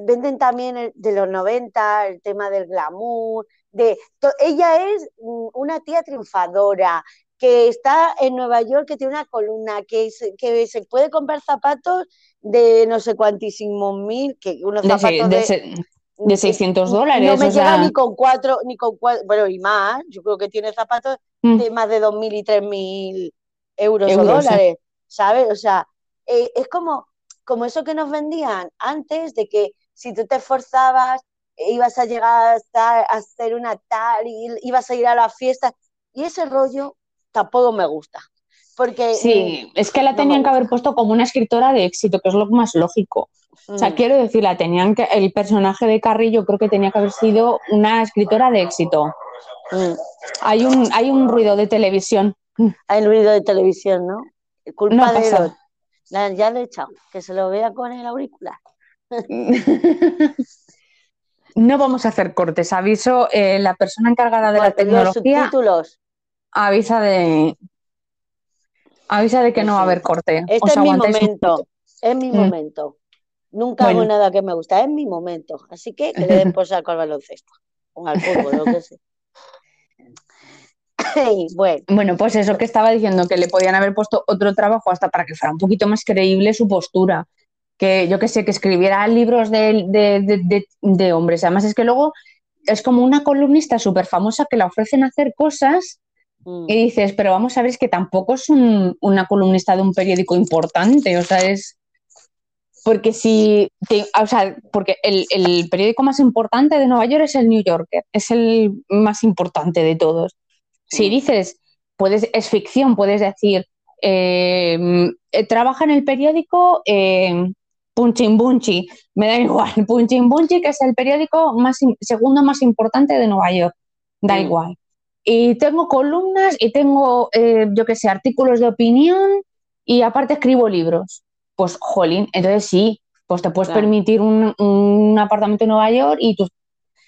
Venden también el- de los 90 el tema del glamour. De, ella es una tía triunfadora que está en Nueva York, que tiene una columna, que se, que se puede comprar zapatos de no sé cuantísimos mil, que unos De, se- zapatos de de, se- de 600 dólares. no me o llega sea, ni con cuatro, ni con cuatro, bueno, y más, yo creo que tiene zapatos mm, de más de 2.000 y 3.000 euros, Euros, o sí. dólares, ¿sabes? O sea, eh, es como, como eso que nos vendían antes, de que si tú te esforzabas, eh, ibas a llegar hasta a hacer una tal, y ibas a ir a las fiestas, y ese rollo tampoco me gusta, porque... sí, es que la no tenían que haber puesto como una escritora de éxito, que es lo más lógico. mm, O sea, quiero decir, la tenían que, el personaje de Carrillo creo que tenía que haber sido una escritora de éxito. mm. Hay un, hay un ruido de televisión. Hay ruido de televisión, ¿no? Culpa No de. Ya lo he echado, que se lo vea con el auricular. No vamos a hacer cortes. Aviso, eh, la persona encargada de la tecnología subtítulos. avisa de avisa de que no va a haber corte. Este es mi momento. Es mi Mm. momento. Nunca hago nada que me gusta, es mi momento. Así que que le den por saco al baloncesto. O al fútbol, lo que sea. Bueno, Bueno, pues eso que estaba diciendo, que le podían haber puesto otro trabajo hasta para que fuera un poquito más creíble su postura. Que yo que sé, que escribiera libros de, de- de- hombres. Además, es que luego es como una columnista súper famosa que la ofrecen hacer cosas mm, y dices, pero vamos a ver, es que tampoco es un- una columnista de un periódico importante. O sea, es. Porque si. te- o sea, porque el, el periódico más importante de Nueva York es el New Yorker, es el más importante de todos. Si Mm. dices, puedes, es ficción, puedes decir, eh, eh, trabaja en el periódico eh, Punchin Bunchi, me da igual, Punchin Bunchi, que es el periódico más, segundo más importante de Nueva York, da Mm. igual. Y tengo columnas y tengo, eh, yo qué sé, artículos de opinión y aparte escribo libros. Pues, jolín, entonces sí, pues te puedes Claro. permitir un, un apartamento en Nueva York y tú...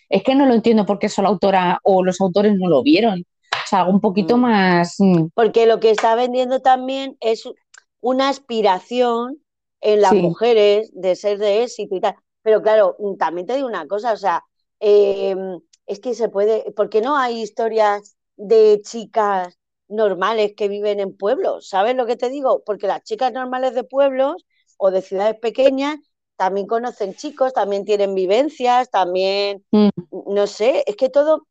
Es que no lo entiendo por qué eso la autora o los autores no lo vieron. O sea, algo un poquito Mm. más... mm, porque lo que está vendiendo también es una aspiración en las Sí. mujeres de ser de éxito y tal. Pero claro, mm, también te digo una cosa, o sea, eh, es que se puede, porque no hay historias de chicas normales que viven en pueblos, ¿sabes lo que te digo? Porque las chicas normales de pueblos o de ciudades pequeñas también conocen chicos, también tienen vivencias, también, mm. no sé, es que todo,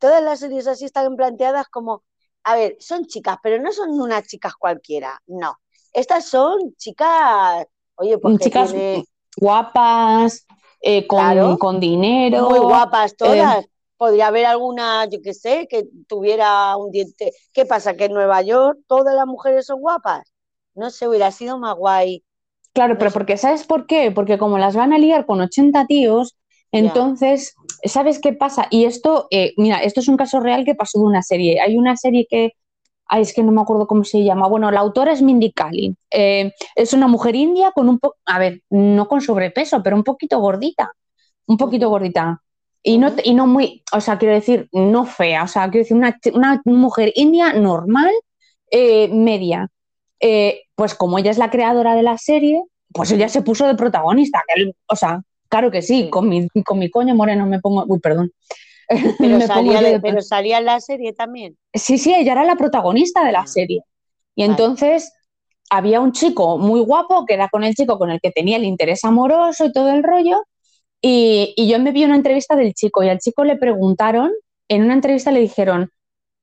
todas las series así están planteadas como, a ver, son chicas, pero no son unas chicas cualquiera, no. Estas son chicas, oye, pues chicas tiene- guapas, eh, con, Claro. con dinero. muy guapas todas. Podría haber alguna, yo qué sé, que tuviera un diente. ¿Qué pasa? Que en Nueva York todas las mujeres son guapas. No sé, hubiera sido más guay. Claro, No pero sé. porque ¿sabes por qué? Porque como las van a liar con 80 tíos, Entonces, ¿sabes qué pasa? Y esto, eh, mira, esto es un caso real que pasó de una serie. Hay una serie que, ay, es que no me acuerdo cómo se llama. Bueno, la autora es Mindy Kaling. Eh, es una mujer india con un poco, a ver, no con sobrepeso, pero un poquito gordita, un poquito gordita. Y no, y no muy, o sea, quiero decir, no fea, o sea, quiero decir, una, una mujer india normal, eh, media. Eh, pues como ella es la creadora de la serie, pues ella se puso de protagonista. Que, o sea, claro que sí, Con, mi, con mi coño moreno me pongo. Uy, perdón. Pero, salía, pero salía en la serie también. Sí, sí, ella era la protagonista de la ah. serie. Y entonces había un chico muy guapo que era con el chico con el que tenía el interés amoroso y todo el rollo. Y, y yo me vi una entrevista del chico y al chico le preguntaron, en una entrevista le dijeron,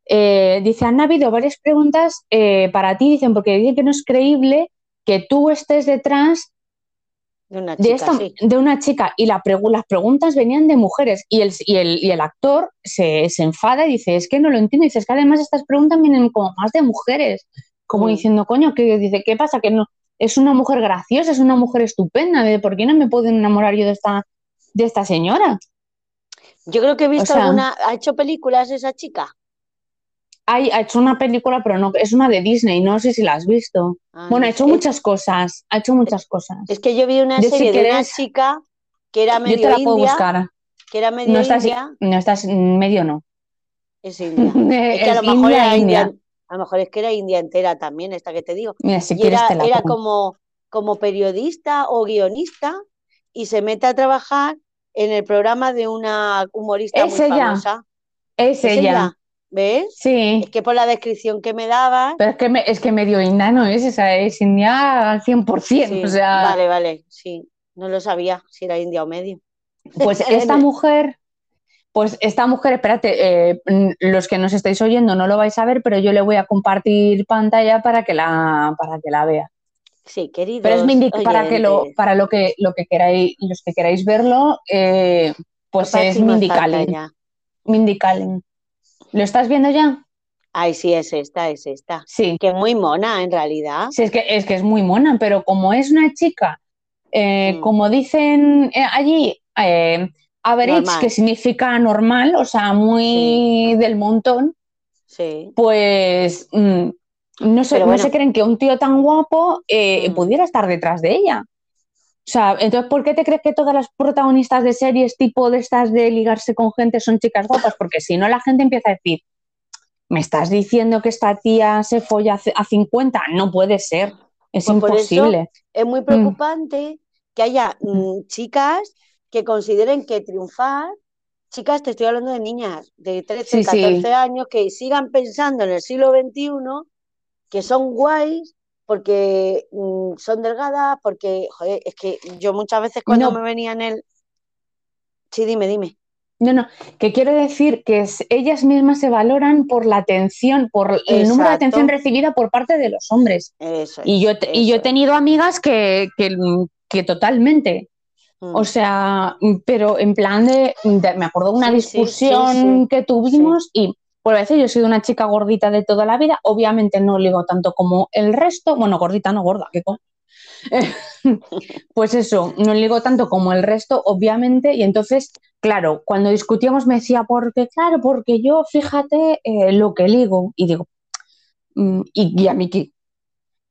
eh, dice, han habido varias preguntas eh, para ti, dicen, porque dicen que no es creíble que tú estés detrás de una chica, de, una chica. y la las preguntas venían de mujeres y el, y el, y el actor se, se, enfada y dice, es que no lo entiendo, dice, es que además estas preguntas vienen como más de mujeres, como mm. diciendo, coño, que dice, ¿qué pasa? Que no, es una mujer graciosa, es una mujer estupenda, de por qué no me puedo enamorar yo de esta, de esta señora. Yo creo que he visto alguna, ¿ha hecho películas esa chica? Ha hecho una película, pero no, es una de Disney, no sé si la has visto. Ah, bueno, ha hecho muchas cosas, ha hecho muchas cosas. Es que yo vi una serie de una chica que era medio yo te la puedo buscar. Que era medio no estás, india. No estás medio, no. Es india. es que a lo mejor era india. A lo mejor es que era india entera también, esta que te digo. Mira, si y era, era como, como periodista o guionista y se mete a trabajar en el programa de una humorista es muy ella. famosa. Es, ella. ¿Ves? Sí. Es que por la descripción que me daba. Pero es que, es que medio india no es, esa es india al 100%. o sea... Vale, vale, sí. No lo sabía si era india o medio. Pues esta mujer, pues esta mujer, espérate, eh, los que nos estáis oyendo no lo vais a ver, pero yo le voy a compartir pantalla para que la, para que la vea. Sí, querido. Pero es para que lo, para lo que, lo que queráis, los que queráis verlo, eh, pues es Mindy. Mindy. ¿Lo estás viendo ya? Ay, sí, es esta, es esta. Sí. Que es muy mona, en realidad. Sí, es que es, que es muy mona, pero como es una chica, eh, mm. como dicen eh, allí, eh, average, que significa normal, o sea, muy del montón, sí. pues mm, no, sé, no se creen que un tío tan guapo mm. pudiera estar detrás de ella. O sea, entonces, ¿por qué te crees que todas las protagonistas de series tipo de estas de ligarse con gente son chicas guapas? Porque si no, la gente empieza a decir, ¿me estás diciendo que esta tía se folla a 50? No puede ser, es pues imposible. es muy mm. preocupante que haya mm, chicas que consideren que triunfar, chicas, te estoy hablando de niñas de 13, 14 años, que sigan pensando en el siglo XXI, que son guays porque mm, son delgadas, porque, joder, es que yo muchas veces cuando me venía en el... Sí, dime, dime. No, no, que quiero decir que ellas mismas se valoran por la atención, por el número de atención recibida por parte de los hombres. Eso y, yo, y yo he tenido amigas que, que, totalmente. O mm. sea, pero en plan de, me acuerdo de una discusión que tuvimos y por veces yo he sido una chica gordita de toda la vida, obviamente no ligo tanto como el resto, bueno, gordita no gorda, ¿qué pues eso, no ligo tanto como el resto, obviamente, y entonces, claro, cuando discutíamos me decía, porque, claro, porque yo, fíjate eh, lo que ligo, y digo, mm, y, a mí qué.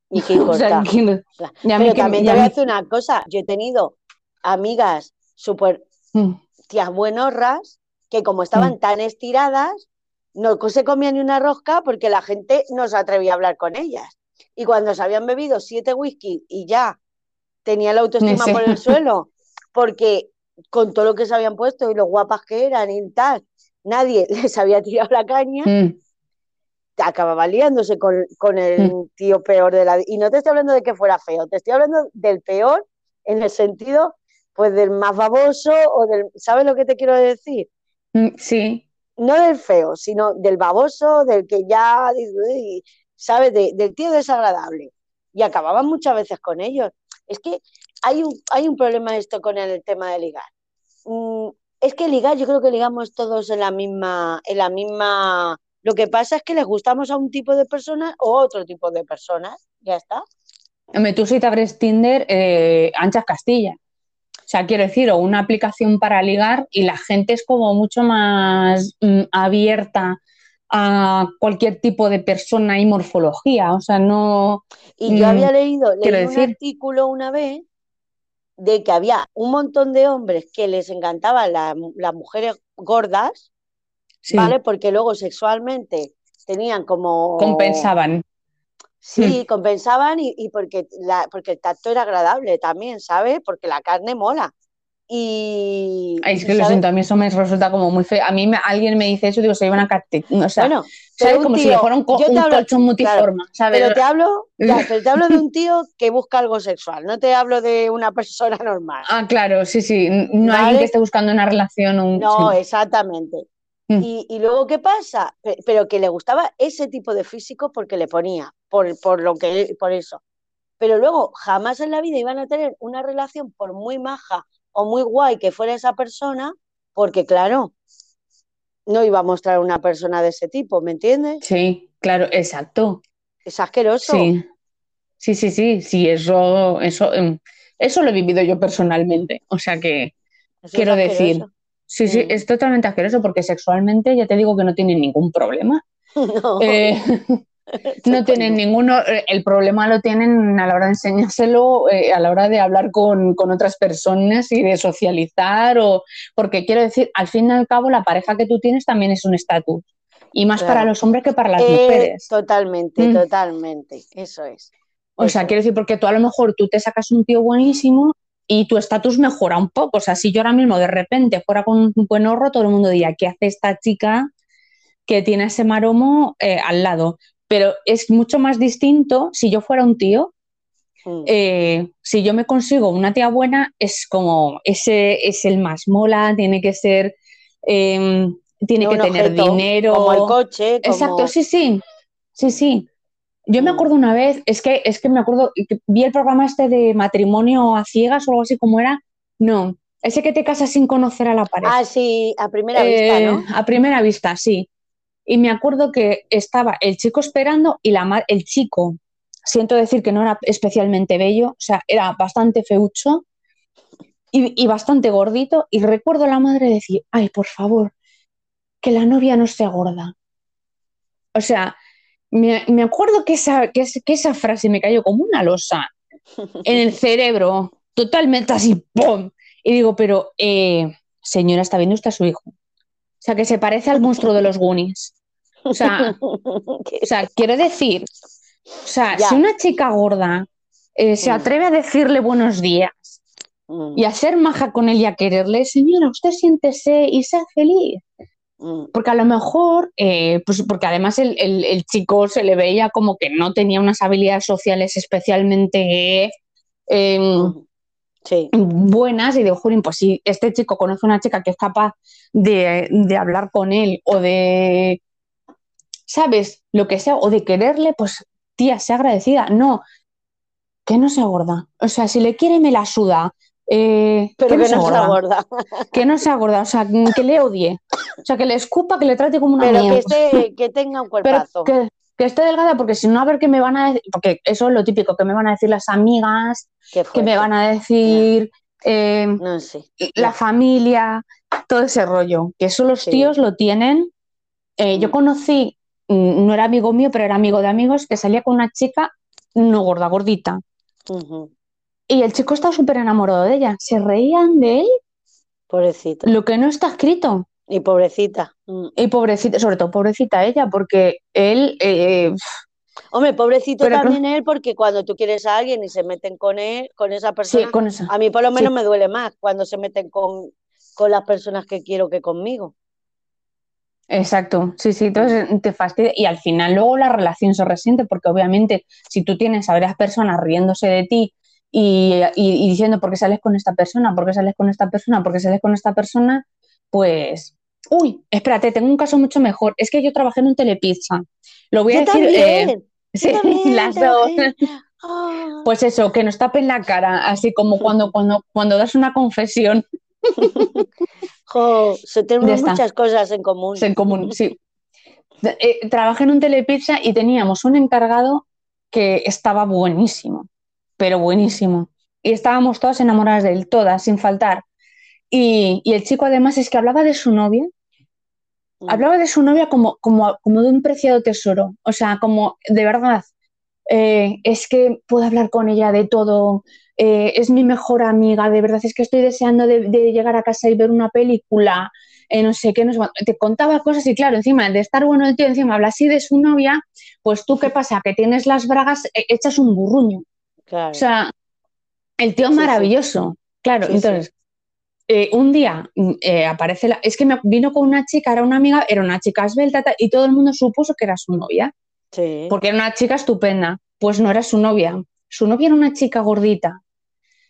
Y qué importa. Pero también te voy a decir una cosa, yo he tenido amigas súper mm. tías buenorras que como estaban mm. tan estiradas, no se comía ni una rosca porque la gente no se atrevía a hablar con ellas. Y cuando se habían bebido siete whisky y ya tenía la autoestima por el suelo, porque con todo lo que se habían puesto y lo guapas que eran y tal, nadie les había tirado la caña, mm. acababa liándose con, con el mm. tío peor de la. Y no te estoy hablando de que fuera feo, te estoy hablando del peor en el sentido, pues, del más baboso o del... ¿Sabes lo que te quiero decir? Mm, sí no del feo, sino del baboso, del que ya, ¿sabes? del tío desagradable. Y acababan muchas veces con ellos. Es que hay un, hay un problema esto con el tema de ligar. Mm, es que ligar, yo creo que ligamos todos en la misma, en la misma. Lo que pasa es que les gustamos a un tipo de personas o a otro tipo de personas. Ya está. Tú te abres Tinder, eh, anchas Castilla. O sea, quiero decir, o una aplicación para ligar y la gente es como mucho más mm, abierta a cualquier tipo de persona y morfología. O sea, no. Y yo había mm, leído, leí un artículo una vez de que había un montón de hombres que les encantaban la- las mujeres gordas, Sí, ¿vale? Porque luego sexualmente tenían como... compensaban. Sí, compensaban y, y porque, la, porque el tacto era agradable también, ¿sabes? Porque la carne mola. Y, Ay, es que lo ¿sabes? siento, a mí eso me resulta como muy feo. A mí me- alguien me dice eso digo, se lleva una carte. O sea, Bueno, ¿sabes? Como si le tío, fuera un, co- un hablo- colchón multiforma, ¿sabes? pero te hablo, ya, pero te hablo de un tío que busca algo sexual, no te hablo de una persona normal. Ah, claro, sí, sí. No Vale. alguien que esté buscando una relación un... No, sí. exactamente. Mm. Y, y luego, ¿qué pasa? Pe- Pero que le gustaba ese tipo de físico porque le ponía, por, por lo que, por eso. Pero luego, jamás en la vida iban a tener una relación, por muy maja o muy guay que fuera esa persona, porque claro, no iba a mostrar una persona de ese tipo, ¿me entiendes? Sí, claro, exacto. Es asqueroso. Sí, sí, sí, sí, sí, eso, eso, em, eso lo he vivido yo personalmente. O sea que, Eso quiero decir, sí, sí, Mm. es totalmente asqueroso porque sexualmente ya te digo que no tienen ningún problema. No, Eh, no tienen ninguno, eh, el problema lo tienen a la hora de enseñárselo, eh, a la hora de hablar con, con otras personas y de socializar, o porque quiero decir, al fin y al cabo, la pareja que tú tienes también es un estatus, y más Claro. para los hombres que para las Eh, mujeres. totalmente, Mm. totalmente. Eso es. O sea, quiero decir, porque tú a lo mejor tú te sacas un tío buenísimo y tu estatus mejora un poco. O sea, si yo ahora mismo de repente fuera con un buen horro, todo el mundo diría, ¿qué hace esta chica que tiene ese maromo eh, al lado? Pero es mucho más distinto si yo fuera un tío. Mm. eh, si yo me consigo una tía buena, es como, ese es el más mola, tiene que ser, eh, tiene que tener objeto, dinero. Como el coche, como... Exacto, sí, sí, sí, sí. Yo me Mm. acuerdo una vez, es que, es que me acuerdo, que vi el programa este de matrimonio a ciegas o algo así como era. No, ese que te casas sin conocer a la pareja. Ah, sí, a primera vista, Eh, ¿no? A primera vista, sí. Y me acuerdo que estaba el chico esperando y la el chico, siento decir que no era especialmente bello, o sea, era bastante feucho y, y bastante gordito. Y recuerdo a la madre decir, ay, por favor, que la novia no sea gorda. O sea, me, me acuerdo que esa, que, que esa frase me cayó como una losa en el cerebro, totalmente así, ¡pum! Y digo, pero, eh, señora, ¿está viendo usted a su hijo? O sea, que se parece al monstruo de los Goonies. O sea, Que- o sea, quiero decir, o sea, Ya. si una chica gorda eh, se Mm. atreve a decirle buenos días Mm, y a ser maja con él y a quererle, señora, usted siéntese y sea feliz. mm, Porque a lo mejor, eh, pues porque además el, el- el chico se le veía como que no tenía unas habilidades sociales especialmente eh, mm. Sí, buenas y de jolín, pues si este chico conoce a una chica que es capaz de, de hablar con él o de, ¿sabes? Lo que sea, o de quererle, pues tía, sea agradecida. No, que no sea gorda. O sea, si le quiere, me la suda. Eh, pero que no sea gorda. gorda. Que no sea gorda, o sea, que le odie. O sea, que le escupa, que le trate como una Pero que, esté, que tenga un Pero cuerpazo. que, que esté delgada, porque si no, a ver qué me van a decir, porque eso es lo típico, que me van a decir las amigas, que me van a decir eh, No sé. la familia, todo ese rollo, que eso los Sí. tíos lo tienen. Eh, Yo Mm. conocí, mm, no era amigo mío, pero era amigo de amigos, que salía con una chica no gorda, gordita. Y el chico estaba súper enamorado de ella. Se reían de él, Pobrecita. lo que no está escrito. Y pobrecita. Mm. Y pobrecita, sobre todo pobrecita ella, porque él, eh, Hombre, pobrecito Pero también él, porque cuando tú quieres a alguien y se meten con él, con esa sí, persona, con eso. a mí por lo menos Sí. me duele más cuando se meten con, con las personas que quiero que conmigo. Exacto, sí, sí, entonces te fastidia y al final luego la relación se resiente porque obviamente si tú tienes a varias personas riéndose de ti y, y- y diciendo por qué sales con esta persona, por qué sales con esta persona, por qué sales con esta persona, pues, uy, espérate, tengo un caso mucho mejor, es que yo trabajé en un telepizza, lo voy a Yo decir, eh, también, yo sí, también las dos. Ah. pues eso, que nos tapen la cara, así como cuando, cuando, cuando das una confesión Jo, se tenemos muchas cosas en común. en común, sí. Eh, trabajé en un telepizza y teníamos un encargado que estaba buenísimo, pero buenísimo. Y estábamos todas enamoradas de él, todas, sin faltar. Y, y el chico además es que hablaba de su novia, Mm. hablaba de su novia como, como, como de un preciado tesoro, o sea, como de verdad. eh, es que puedo hablar con ella de todo, eh, es mi mejor amiga, de verdad es que estoy deseando de, de llegar a casa y ver una película, eh, no sé qué, no sé te contaba cosas y claro, encima de estar bueno el tío, encima habla así de su novia, pues tú qué pasa, que tienes las bragas, echas un burruño. Claro. O sea, el tío Sí, sí. maravilloso. Claro, sí. entonces, eh, un día mm, eh, aparece la. Es que me vino con una chica, era una amiga, era una chica esbelta y todo el mundo supuso que era su novia, sí. porque era una chica estupenda. Pues no era su novia. Su novia era una chica gordita,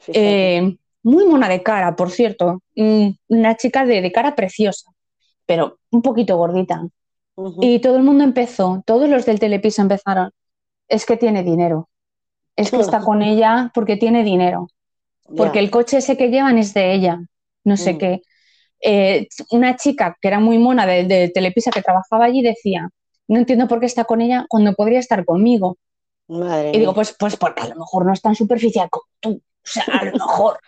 eh, muy mona de cara, por cierto. mm, Una chica de, de cara preciosa, pero un poquito gordita. Y todo el mundo empezó, todos los del Telepisa empezaron. Es que tiene dinero. Es que está con ella porque tiene dinero. porque el coche ese que llevan es de ella, no sé Mm. qué. Eh, una chica que era muy mona de, de Telepisa que trabajaba allí decía, no entiendo por qué está con ella cuando podría estar conmigo. Madre Y digo, mía. pues, pues porque a lo mejor no es tan superficial como tú. O sea, a lo mejor.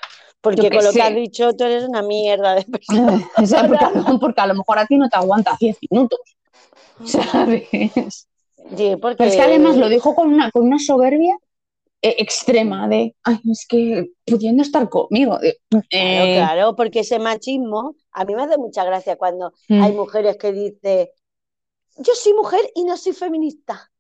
Porque con lo que has dicho, tú eres una mierda de persona. o sea, porque, a lo, porque a lo mejor a ti no te aguanta 10 minutos. ¿Sabes? Sí, porque... Pero es que además lo dijo con una, con una soberbia extrema de, ay, es que pudiendo estar conmigo. de, Claro, eh, claro, porque ese machismo, a mí me hace mucha gracia cuando mm, hay mujeres que dicen, yo soy mujer y no soy feminista.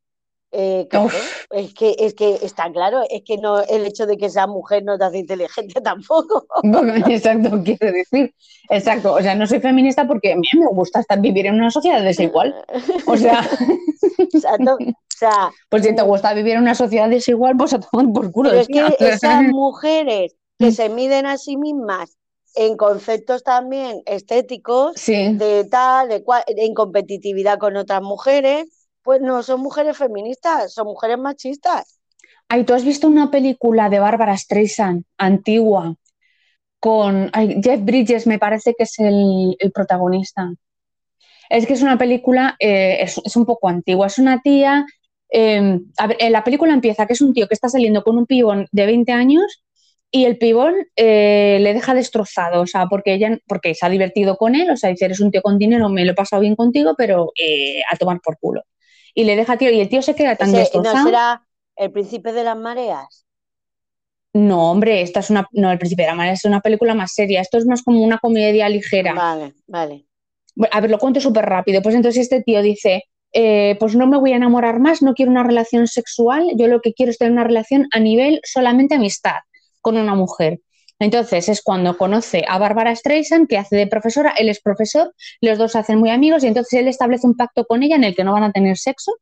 Eh, claro, es que, es que está claro, es que no, el hecho de que sea mujer no te hace inteligente tampoco. Exacto, quiero decir. Exacto. O sea, no soy feminista porque a mí me gusta estar vivir en una sociedad desigual. O sea, O sea, no- o sea, pues si te gusta vivir en una sociedad desigual, pues a tomar por culo. pero es que esas mujeres que Mm. se miden a sí mismas en conceptos también estéticos, Sí, de tal, de cual, en competitividad con otras mujeres, pues no son mujeres feministas, son mujeres machistas. Ay, ¿tú has visto una película de Bárbara Streisand, antigua, con Jeff Bridges, me parece que es el, protagonista? Es que es una película, eh, es, un poco antigua, es una tía, eh, ver, en la película empieza que es un tío que está saliendo con un pibón de 20 años y el pibón eh, le deja destrozado, o sea, porque ella, porque se ha divertido con él, o sea, dice, eres un tío con dinero, me lo he pasado bien contigo, pero eh, a tomar por culo. Y le deja, tío, y el tío se queda tan Ese, ¿no será el príncipe de las mareas? No, hombre, esta es una, no, El Príncipe de la Magia es una película más seria. Esto es más como una comedia ligera. Vale, vale. A ver, lo cuento súper rápido. Pues entonces este tío dice, eh, pues no me voy a enamorar más, no quiero una relación sexual, yo lo que quiero es tener una relación a nivel solamente amistad con una mujer. Entonces es cuando conoce a Bárbara Streisand, que hace de profesora, él es profesor, los dos se hacen muy amigos y entonces él establece un pacto con ella en el que no van a tener sexo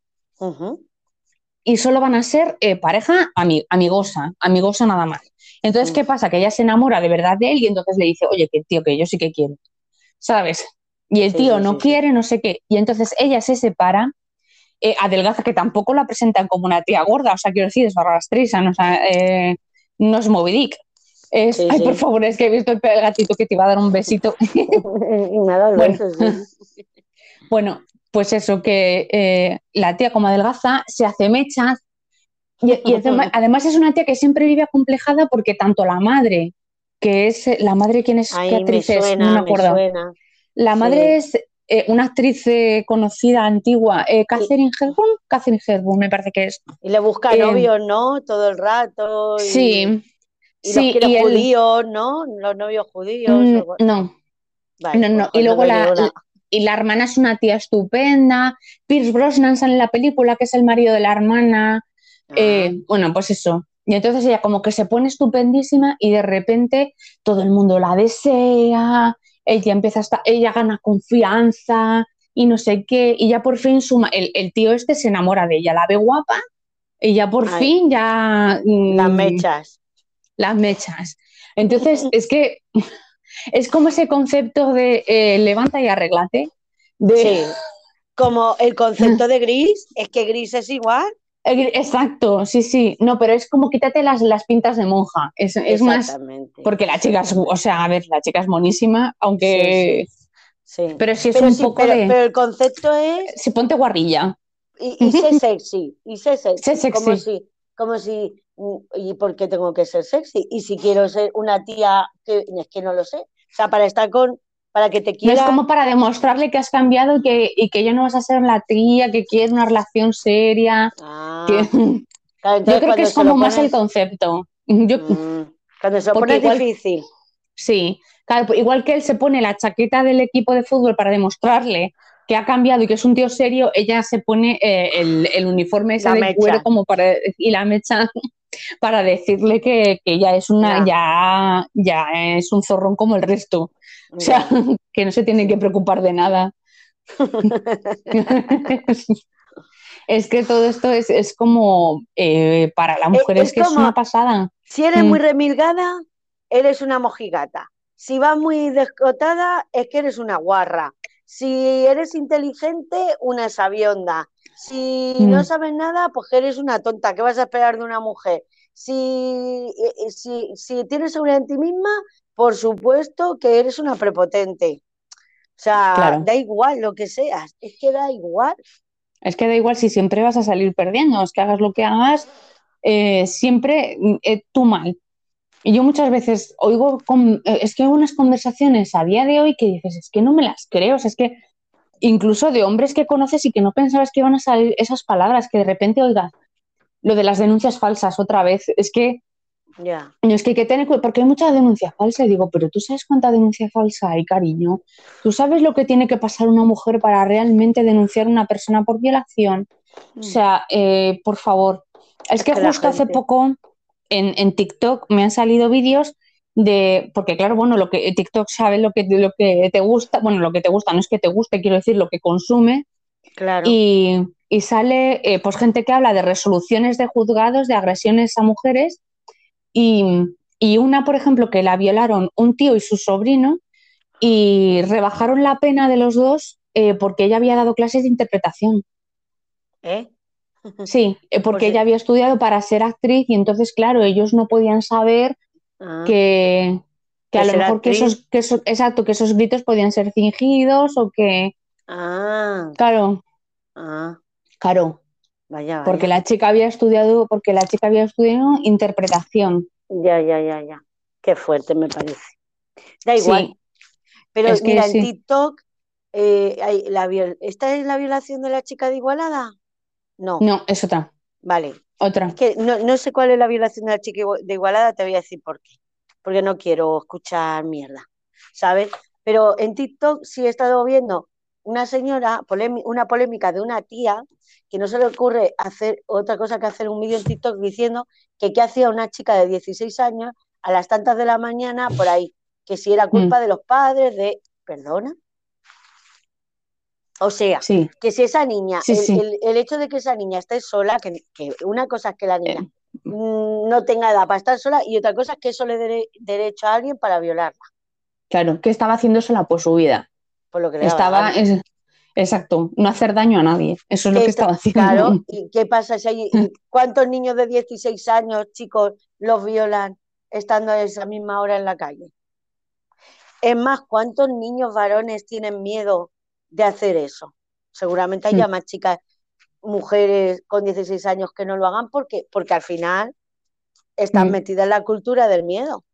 y solo van a ser eh, pareja ami- amigosa, amigosa nada más. Entonces, Mm. ¿qué pasa? Que ella se enamora de verdad de él y entonces le dice, oye, que tío, que yo sí que quiero, ¿sabes? Y el Sí, tío no sí, sí. quiere, no sé qué. Y entonces ella se separa, eh, adelgaza, que tampoco la presentan como una tía gorda, o sea, quiero decir, es Bárbara Streisand, o sea, eh, no es Moby Dick. Es, Sí, ay, sí. por favor, es que he visto el gatito que te iba a dar un besito. Dado Bueno. sí. Bueno, pues eso, que eh, la tía como adelgaza se hace mechas y, además es una tía que siempre vive acomplejada porque tanto la madre, que es la madre, ¿quién es? ¿Qué Ay, me actriz es? No me me acuerdo. suena. La Sí. madre es eh, una actriz eh, conocida, antigua, eh, Catherine Hepburn, Catherine Hepburn me parece que es. Y le busca novios, ¿no? Todo el rato. Y, Sí, y los sí, y él- judíos, ¿no? Los novios judíos. Mm, no, Vale, no, no. pues Y cuando luego me la, y la hermana es una tía estupenda. Pierce Brosnan sale en la película, que es el marido de la hermana. Ah, Eh, bueno, pues eso. Y entonces ella como que se pone estupendísima y de repente todo el mundo la desea, ella empieza a estar, ella gana confianza y no sé qué, y ya por fin suma, el, el tío este se enamora de ella, la ve guapa y ya por Ay. fin ya mm, las mechas. Las mechas. Entonces es que es como ese concepto de eh, levanta y arréglate. De, Sí. Como el concepto de gris, es que gris es igual. Exacto, sí, sí. No, pero es como quítate las, las pintas de monja. Es, es más, Exactamente. porque la chica es, o sea, a ver, la chica es monísima, aunque... Sí. Pero sí es Pero un sí, poco pero, de... pero el concepto es Si ponte guarrilla. y, y sé sexy, y sé sexy, Sé sexy. como si, como si, ¿y por qué tengo que ser sexy? Y si quiero ser una tía que es que no lo sé, o sea, para estar con, para que te No es quiera, como para demostrarle que has cambiado y que, y que ya no vas a ser la tía que quiere una relación seria. Ah, que- Claro, Yo creo que es como más el concepto. Yo, Mm, Cuando se lo igual- difícil. Sí, claro, igual que él se pone la chaqueta del equipo de fútbol para demostrarle que ha cambiado y que es un tío serio, ella se pone eh, el, el uniforme ese La de mecha. cuero como para y la mecha para decirle que, que ya es una ya. ya es un zorrón como el resto, o sea, que no se tiene que preocupar de nada. es que todo esto es, es como eh, para la mujer es es, que es una pasada. Si eres Mm. muy remilgada, eres una mojigata. Si vas muy descotada, es que eres una guarra. Si eres inteligente, una sabionda. Si Mm. no sabes nada, pues que eres una tonta. ¿Qué vas a esperar de una mujer? Si, eh, eh, si, si tienes seguridad en ti misma, por supuesto que eres una prepotente. O sea, Claro. da igual lo que seas, es que da igual. Es que da igual si siempre vas a salir perdiendo, es que hagas lo que hagas, eh, siempre eh, tú mal. Y yo muchas veces oigo, con- eh, es que hay unas conversaciones a día de hoy que dices, es que no me las creo, o sea, es que incluso de hombres que conoces y que no pensabas que iban a salir esas palabras, que de repente oigas lo de las denuncias falsas otra vez, es que Ya. es que hay que tener cuidado, porque hay mucha denuncia falsa. Y digo, pero tú sabes cuánta denuncia falsa hay, cariño. ¿Tú sabes lo que tiene que pasar una mujer para realmente denunciar a una persona por violación? O sea, eh, por favor. Es, Es que justo hace poco en, en TikTok me han salido vídeos de, porque claro, bueno, lo que TikTok sabe lo que, lo que te gusta, bueno, lo que te gusta no es que te guste, quiero decir, lo que consume, Claro. y, y sale eh, pues gente que habla de resoluciones de juzgados de agresiones a mujeres y, y una, por ejemplo, que la violaron un tío y su sobrino y rebajaron la pena de los dos eh, porque ella había dado clases de interpretación. ¿Eh? Sí, eh, porque Pues, ella había estudiado para ser actriz y entonces, claro, ellos no podían saber Ah, que, que a Que lo mejor que esos, que esos, exacto, que esos gritos podían ser fingidos o que, ah, claro, ah, claro, vaya, vaya. porque la chica había estudiado, porque la chica había estudiado interpretación. Ya, ya, ya, ya. Qué fuerte me parece. Da igual. Sí, Pero es que mira, sí. en TikTok, eh, hay la ¿esta es la violación de la chica de Igualada? No, no, es otra, vale. otra. Es que no, no sé cuál es la violación de la chica de Igualada, te voy a decir por qué. Porque no quiero escuchar mierda, ¿sabes? Pero en TikTok sí he estado viendo una señora, una polémica de una tía que no se le ocurre hacer otra cosa que hacer un vídeo en TikTok diciendo que qué hacía una chica de 16 años a las tantas de la mañana por ahí, que si era culpa de los padres, de... ¿Perdona? O sea, Sí, que si esa niña, Sí, el, sí. el- el hecho de que esa niña esté sola, que, que una cosa es que la niña Eh. mm, no tenga edad para estar sola y otra cosa es que eso le dé derecho a alguien para violarla, claro, que estaba haciendo sola por su vida. por lo que le Estaba, es- exacto, no hacer daño a nadie. Eso es lo Que estaba haciendo. Claro, ¿y qué pasa si hay, cuántos niños de 16 años, chicos, los violan estando a esa misma hora en la calle? Es más, ¿cuántos niños varones tienen miedo de hacer eso? Seguramente haya Mm. más chicas, mujeres con 16 años que no lo hagan porque, porque al final están Mm. metidas en la cultura del miedo.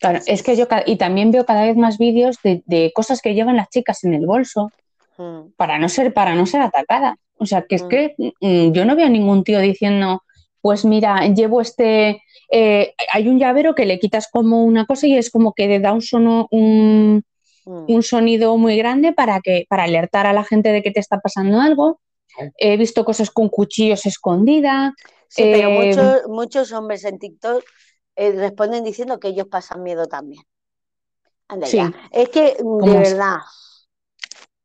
Claro, es que yo, y también veo cada vez más vídeos de, de cosas que llevan las chicas en el bolso Mm. para no ser, para no ser atacada. O sea, que es Mm. que mm, yo no veo a ningún tío diciendo, pues mira, llevo este, eh, hay un llavero que le quitas como una cosa y es como que le da un sono, un. Un sonido muy grande para que, para alertar a la gente de que te está pasando algo. He visto cosas con cuchillos escondidas. Sí, pero Eh, muchos, muchos hombres en TikTok eh, responden diciendo que ellos pasan miedo también. Anda Sí. ya. Es que, mm, ¿Cómo de es? verdad,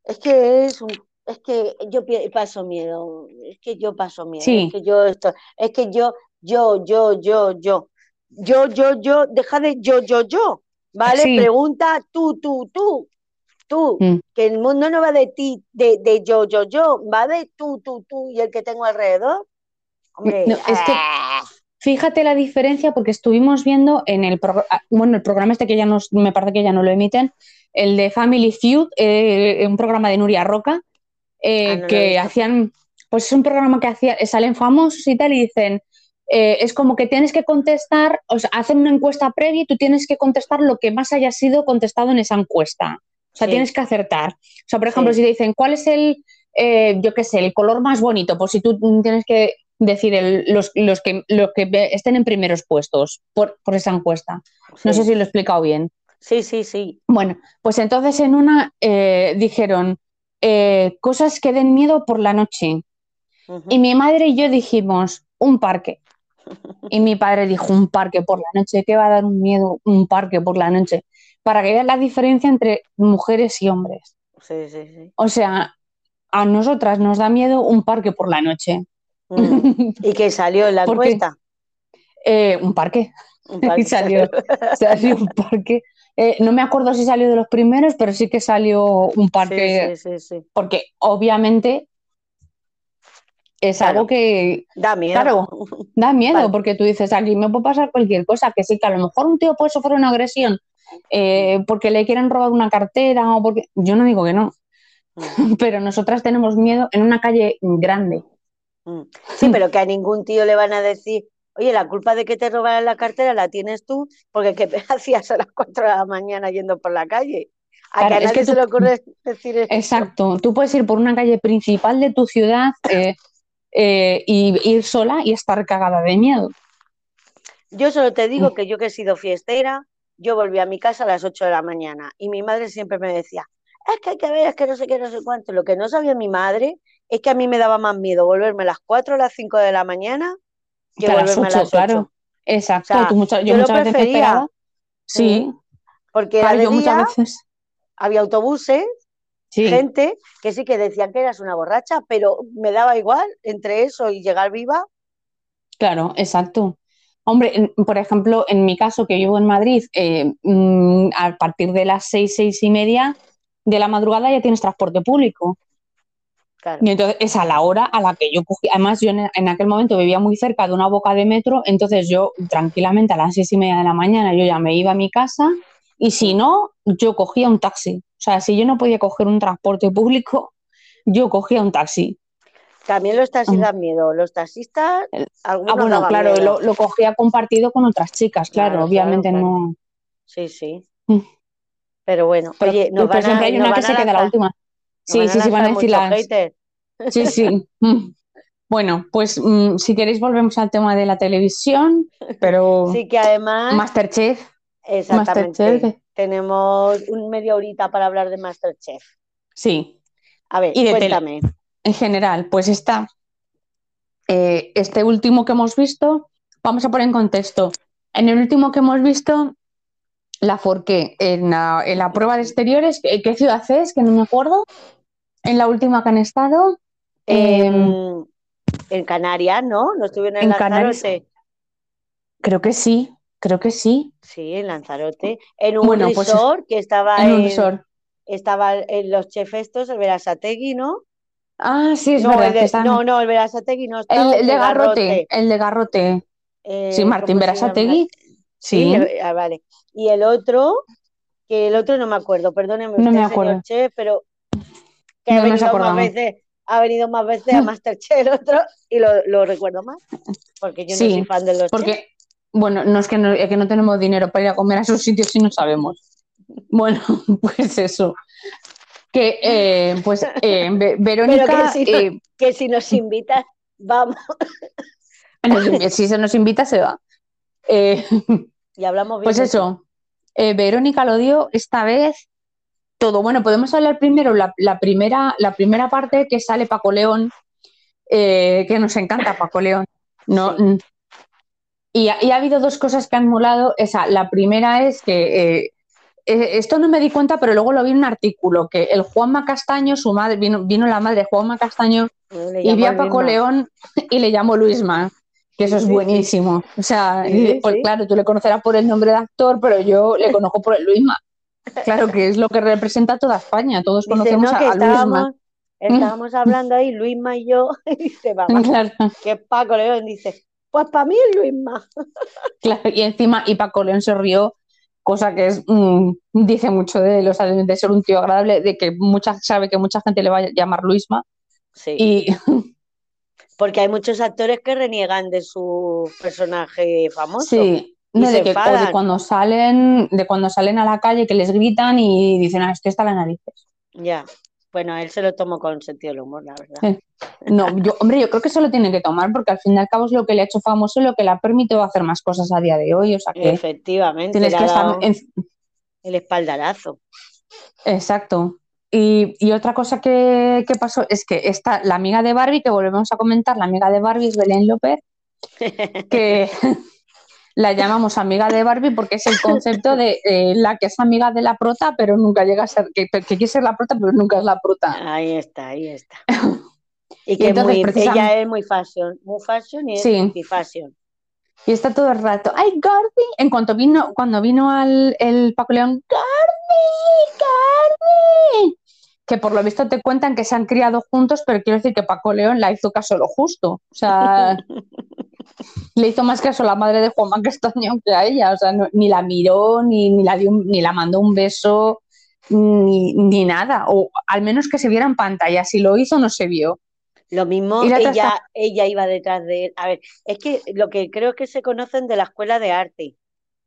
es que es un, es que yo paso miedo, es que yo paso miedo, Sí. es que yo esto, es que yo, yo, yo, yo, yo, yo, yo, yo, deja de yo, yo, yo, ¿vale? Sí. Pregunta tú, tú, tú, tú, Mm. que el mundo no va de ti, de, de yo, yo, yo, va de tú, tú, tú y el que tengo alrededor. Hombre, No, es que- ah, Fíjate la diferencia porque estuvimos viendo en el programa, bueno, el programa este que ya nos, me parece que ya no lo emiten, el de Family Feud, eh, un programa de Nuria Roca, eh, Ah, no que hacían, pues es un programa que hacía, salen famosos y tal y dicen, eh, es como que tienes que contestar, o sea, hacen una encuesta previa y tú tienes que contestar lo que más haya sido contestado en esa encuesta. O sea, Sí. tienes que acertar. O sea, por ejemplo, Sí. si te dicen, ¿cuál es el, eh, yo qué sé, el color más bonito? Pues si tú tienes que decir el- los, los que, los que estén en primeros puestos por, por esa encuesta. No sé si lo he explicado bien. Sí, sí, sí. Bueno, pues entonces en una eh, dijeron eh, cosas que den miedo por la noche. Y mi madre y yo dijimos, un parque. Y mi padre dijo, un parque por la noche, ¿qué va a dar un miedo un parque por la noche? Para que veas la diferencia entre mujeres y hombres. Sí, sí, sí. O sea, a nosotras nos da miedo un parque por la noche. Mm. ¿Y qué salió en la encuesta? Eh, un parque, Un parque. salió. salió un parque. Eh, no me acuerdo si salió de los primeros, pero sí que salió un parque, Sí, sí, sí, sí. porque obviamente es Claro. algo que Da miedo. Claro. da miedo, Vale. porque tú dices, aquí me puede pasar cualquier cosa, que sí, que a lo mejor un tío puede sufrir una agresión eh, porque le quieren robar una cartera o porque... Yo no digo que no, Mm, pero nosotras tenemos miedo en una calle grande. mm. Sí, pero que a ningún tío le van a decir, oye, la culpa de que te robaran la cartera la tienes tú, porque ¿qué hacías a las 4 de la mañana yendo por la calle? A Claro, que a es nadie se le ocurre decir eso. Exacto, tú puedes ir por una calle principal de tu ciudad eh, eh, y ir sola y estar cagada de miedo. Yo solo te digo que yo que he sido fiestera, yo volví a mi casa a las 8 de la mañana y mi madre siempre me decía, es que hay que ver, es que no sé qué, no sé cuánto. Lo que no sabía mi madre es que a mí me daba más miedo volverme a las 4 o las 5 de la mañana que Que a las volverme a 8, las 8. claro. Exacto, O sea, tú mucha- yo, yo muchas veces prefería. esperaba. Sí, Porque era claro, de yo día, muchas veces. había autobuses, Sí. gente que sí que decían que eras una borracha, pero me daba igual entre eso y llegar viva. Claro, exacto. Hombre, en- por ejemplo, en mi caso, que vivo en Madrid, eh, mm, a partir de las seis, seis y media de la madrugada ya tienes transporte público. Claro. Y entonces es a la hora a la que yo cogí. Además, yo en, en aquel momento vivía muy cerca de una boca de metro, entonces yo tranquilamente a las seis y media de la mañana yo ya me iba a mi casa y si no, yo cogía un taxi. O sea, si yo no podía coger un transporte público, yo cogía un taxi. También los taxis Ah. dan miedo. Los taxistas, El- algunos Ah, bueno, claro, lo, lo cogía compartido con otras chicas, claro, Claro, obviamente claro, claro. no. Sí, sí. Mm. Pero bueno, Pero, oye, nos pero van siempre a, hay una que se queda la última. Sí, van sí, sí, van a decir las. haters. Sí, sí. Mm. Bueno, pues mm, si queréis volvemos al tema de la televisión, pero Sí que además, Masterchef, exactamente, Masterchef, tenemos un media horita para hablar de Masterchef. sí. A ver, Y de tele- cuéntame. En general, pues está eh, este último que hemos visto, vamos a poner en contexto. En el último que hemos visto, la Forqué, en la, en la prueba de exteriores, ¿qué, qué ciudad es? Que no me acuerdo. En la última que han estado, em, En, en Canarias, ¿no? ¿No estuvieron en, en Canarias. Creo que sí, creo que sí. Sí, en Lanzarote. En un Bueno, pues que estaba En un en, resort. estaba en los chefs estos, el Verasategui, ¿no? Ah, sí, es no, verdad. el que de, están- no, no, el Verasategui no el, estaba, el de Garrote, el de Garrote. Eh, Sí, Martín. Berasategui. Sí, le- ah, vale. Y el otro, que el otro no me acuerdo, perdóneme No usted, me señor acuerdo. chef, pero que ha No nos venido más veces, ha venido más veces a Masterchef el otro y lo, lo recuerdo más, porque yo Sí, no soy fan de los chefs. Bueno, no es que no, es que no tenemos dinero para ir a comer a esos sitios si no sabemos. Bueno, pues eso. Que, eh, pues, eh, Ve- Verónica, Pero que si no- eh, Que si nos invitas, vamos nos si se nos invita, se va. Eh, y hablamos bien. Pues eso, eh, Verónica lo dio esta vez todo. Bueno, podemos hablar primero la, la primera, la primera parte que sale Paco León, eh, que nos encanta Paco León. No, Sí. Mm. y, ha, y ha habido dos cosas que han molado. Esa, la primera es que eh, eh, esto no me di cuenta, pero luego lo vi en un artículo, que el Juanma Castaño, su madre, vino, vino la madre de Juanma Castaño y llamo vi a Paco. León y le llamó Luisma, que eso Sí, es sí, sí. buenísimo. O sea, pues claro, tú le conocerás por el nombre de actor, pero yo le conozco por el Luisma. Claro que es lo que representa toda España, todos Dice, conocemos no, a, a Luisma. estábamos, estábamos hablando ahí, Luisma y yo, y dice, mamá, Claro, que Paco León, dice, pues para mí es Luisma. claro, y encima, y Paco León se rió, cosa que es, mm, dice mucho de sea, de, ser un tío agradable, de que mucha, sabe que mucha gente le va a llamar Luisma. Sí, Y porque hay muchos actores que reniegan de su personaje famoso. sí, no, de, que, de cuando salen, de cuando salen a la calle que les gritan y dicen, ah, es que está la narices. Ya. Bueno, él se lo tomó con sentido del humor, la verdad. No, yo, hombre, yo creo que se lo tiene que tomar porque al fin y al cabo es lo que le ha hecho famoso y lo que le ha permitido hacer más cosas a día de hoy. O sea que Efectivamente, tienes que estar en- el espaldarazo. Exacto. Y, y otra cosa que, que pasó es que esta, la amiga de Barbie, que volvemos a comentar, la amiga de Barbie es Belén López, que la llamamos amiga de Barbie porque es el concepto de eh, la que es amiga de la prota, pero nunca llega a ser, que, que quiere ser la prota, pero nunca es la prota. Ahí está, ahí está. Y que entonces, muy, ella es muy fashion, muy fashion y es Sí. anti-fashion. Y está todo el rato, ¡ay, Garby! En cuanto vino, cuando vino al el Paco León, ¡Garby! ¡Garby! Que por lo visto te cuentan que se han criado juntos, pero quiero decir que Paco León la hizo caso lo justo. O sea, le hizo más caso a la madre de Juanma Castaño que a ella. O sea, no- ni la miró, ni, ni la dio, ni la mandó un beso, ni, ni nada. O al menos que se viera en pantalla. Si lo hizo, no se vio. Lo mismo ella, ella iba detrás de él. A ver, es que lo que creo que se conocen de la escuela de arte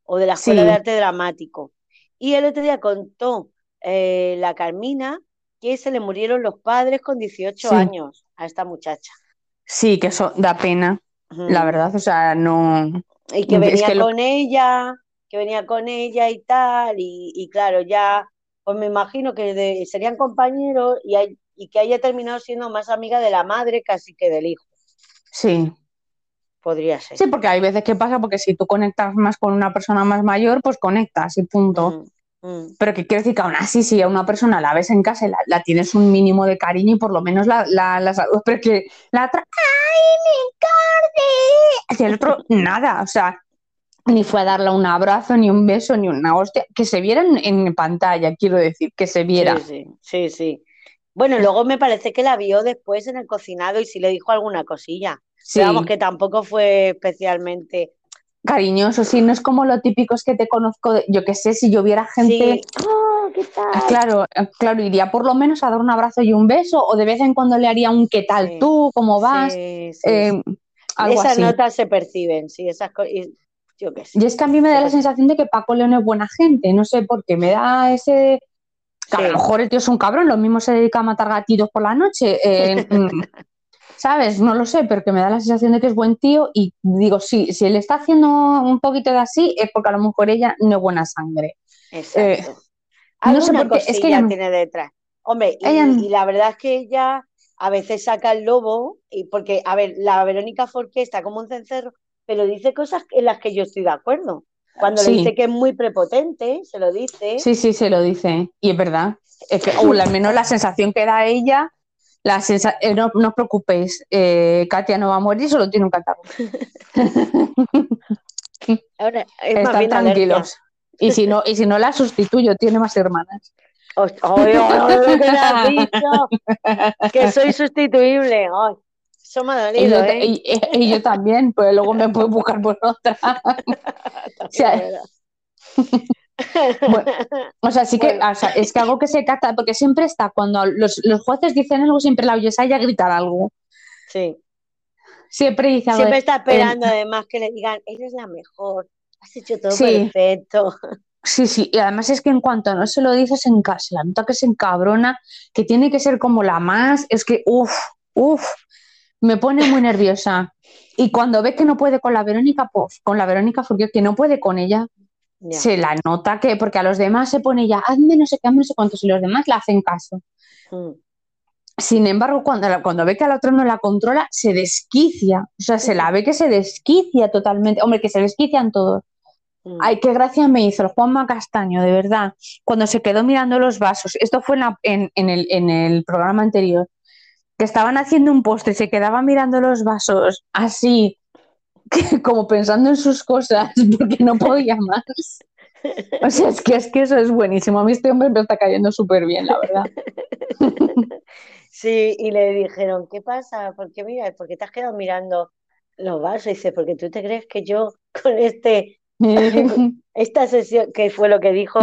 o de la escuela Sí. de arte dramático. Y el otro día contó eh, la Carmina que se le murieron los padres con 18 Sí. años a esta muchacha. Sí, que eso da pena, La verdad. O sea, no. Y que Es venía lo- con ella, que venía con ella y tal, y, y claro, ya, pues me imagino que de- serían compañeros y, hay- y que haya terminado siendo más amiga de la madre casi que del hijo, Sí. podría ser. Sí, porque hay veces que pasa, porque si tú conectas más con una persona más mayor, pues conectas y punto. Pero que quiero decir que aún así, si a una persona la ves en casa y la, la tienes un mínimo de cariño y por lo menos la, la, pero que la otra, ¡ay, mi Cardi! Y el otro, nada, o sea, ni fue a darle un abrazo, ni un beso, ni una hostia, que se viera en, pantalla, quiero decir, que se viera. Sí, sí, sí, sí. Bueno, luego me parece que la vio después en el cocinado y sí le dijo alguna cosilla. Sí, vamos, que tampoco fue especialmente. Cariñoso, sí, no es como lo típico es que te conozco, de- yo qué sé, si yo viera gente... Sí. Oh, ¿qué Ah, tal? Claro, eh, claro, iría por lo menos a dar un abrazo y un beso, o de vez en cuando le haría un ¿qué tal Sí. tú? ¿Cómo vas? Sí, Eh, algo Esas así. notas se perciben, sí, esas cosas. Yo qué sé. Y es que a mí me da la sensación de que Paco León es buena gente, no sé por qué, me da ese... que a lo mejor el tío es un cabrón, lo mismo se dedica a matar gatitos por la noche, eh, mm, ¿sabes? No lo sé, pero que me da la sensación de que es buen tío y digo, sí, si él está haciendo un poquito de así es porque a lo mejor ella no es buena sangre. Exacto. Eh, no sé por qué, es que ella- tiene detrás. Hombre, y, Ella- y la verdad es que ella a veces saca el lobo, y porque, a ver, la Verónica Forqué está como un cencerro, pero dice cosas en las que yo estoy de acuerdo. Cuando le dice que es muy prepotente, se lo dice. Sí, sí, se lo dice. Y es verdad. Es que, o al menos la sensación que da ella, la sensa- eh, no, no os preocupéis, eh, Katia no va a morir, solo tiene un catarro. Ahora, es Están tranquilos. Y si no, y si no la sustituyo, tiene más hermanas. alergia. ¡Ay, ay, ay, ¿qué le has dicho? Que soy sustituible. Eso me ha Y dolido, yo, ¿eh? y- y yo también, pues luego me puedo buscar por otra. o sea, Bueno, O sea, sí que, Bueno. o sea, es que algo que se capta, porque siempre está, cuando los, los jueces dicen algo, siempre la oyes a ella gritar algo. Sí. Siempre dice algo. Siempre está esperando, además, que le digan, eres la mejor, has hecho todo Sí. perfecto. Sí, sí, y además es que en cuanto no se lo dices en casa, la nota que se encabrona, que tiene que ser como la más, es que, uff, uff, me pone muy nerviosa. Y cuando ve que no puede con la Verónica, pues con la Verónica, porque que no puede con ella, Se la nota que, porque a los demás se pone ya, hazme no sé qué, hazme no sé cuántos, y los demás le hacen caso. Mm. Sin embargo, cuando, la- cuando ve que al otro no la controla, se desquicia. O sea, se la ve que se desquicia totalmente. Hombre, que se desquician todos. Mm. Ay, qué gracia me hizo el Juanma Castaño, de verdad. Cuando se quedó mirando los vasos. Esto fue en, la- en- en el, en el programa anterior. Que estaban haciendo un postre y se quedaba mirando los vasos así, que- como pensando en sus cosas, porque no podía más. O sea, es que, es que eso es buenísimo. A mí este hombre me está cayendo súper bien, la verdad. Sí, y le dijeron, ¿qué pasa? ¿Por qué mira? ¿Por qué te has quedado mirando los vasos? Y dice, porque tú te crees que yo con este, esta sesión, que fue lo que dijo,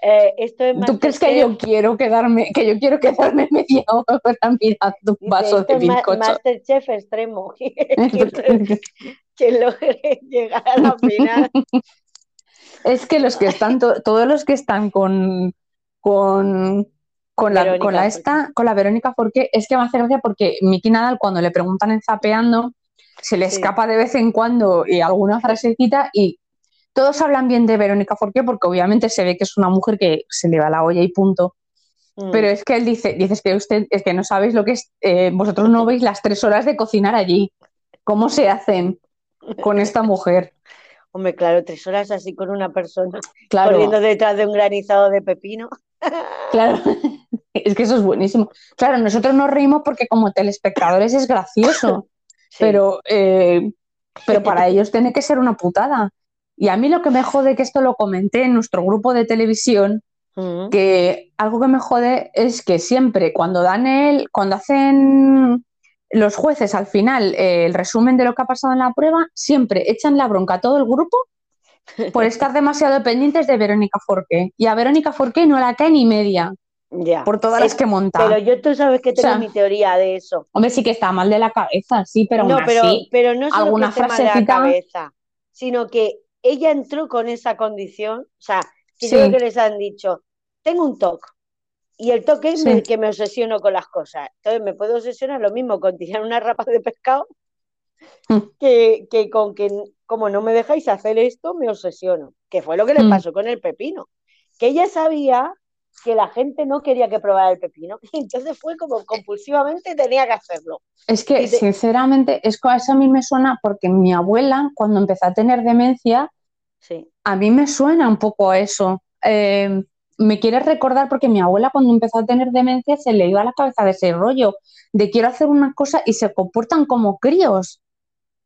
eh, esto es ¿Tú crees que yo quiero quedarme, que yo quiero quedarme media hora mirando un vaso de bizcocho? Masterchef extremo. Que logre llegar a la final. Es que los que están, to- todos los que están con, con, con la, Verónica con la Forqué. esta, con la Verónica Forqué, es que me hace gracia porque Miki Nadal cuando le preguntan en Zapeando, se le Sí. escapa de vez en cuando eh, alguna frasecita y todos hablan bien de Verónica Forqué porque obviamente se ve que es una mujer que se le va la olla y punto. Mm. Pero es que él dice, dices que usted, es que no sabéis lo que es, eh, vosotros no veis las tres horas de cocinar allí. ¿Cómo se hacen con esta mujer? Hombre, claro, tres horas así con una persona Claro, corriendo detrás de un granizado de pepino. claro. Es que eso es buenísimo. Claro, nosotros nos reímos porque como telespectadores es gracioso, Sí. pero, eh, pero para ellos tiene que ser una putada. Y a mí lo que me jode, que esto lo comenté en nuestro grupo de televisión, Mm. que algo que me jode es que siempre cuando dan el, cuando hacen los jueces al final eh, el resumen de lo que ha pasado en la prueba, siempre echan la bronca a todo el grupo por estar demasiado pendientes de Verónica Forqué. Y a Verónica Forqué no la cae ni media Ya. por todas las que monta. Pero yo tú sabes que tengo sea, mi teoría de eso. Hombre, sí que está mal de la cabeza, sí, pero no, aún pero, así. pero no solo alguna que esté mal de la cabeza, sino que ella entró con esa condición, o sea, que Sí. yo creo que les han dicho, tengo un TOC, y el TOC es Sí. me- que me obsesiono con las cosas. Entonces me puedo obsesionar lo mismo con tirar una rapa de pescado Mm. que, que con que como no me dejáis hacer esto, me obsesiono. Que fue lo que le Mm. pasó con el pepino. Que ella sabía que la gente no quería que probara el pepino. Y entonces fue como compulsivamente tenía que hacerlo. Es que, te- sinceramente, es que a eso a mí me suena porque mi abuela, cuando empezó a tener demencia, Sí. a mí me suena un poco a eso. Eh, me quiere recordar porque mi abuela, cuando empezó a tener demencia, se le iba a la cabeza de ese rollo de quiero hacer una cosa y se comportan como críos.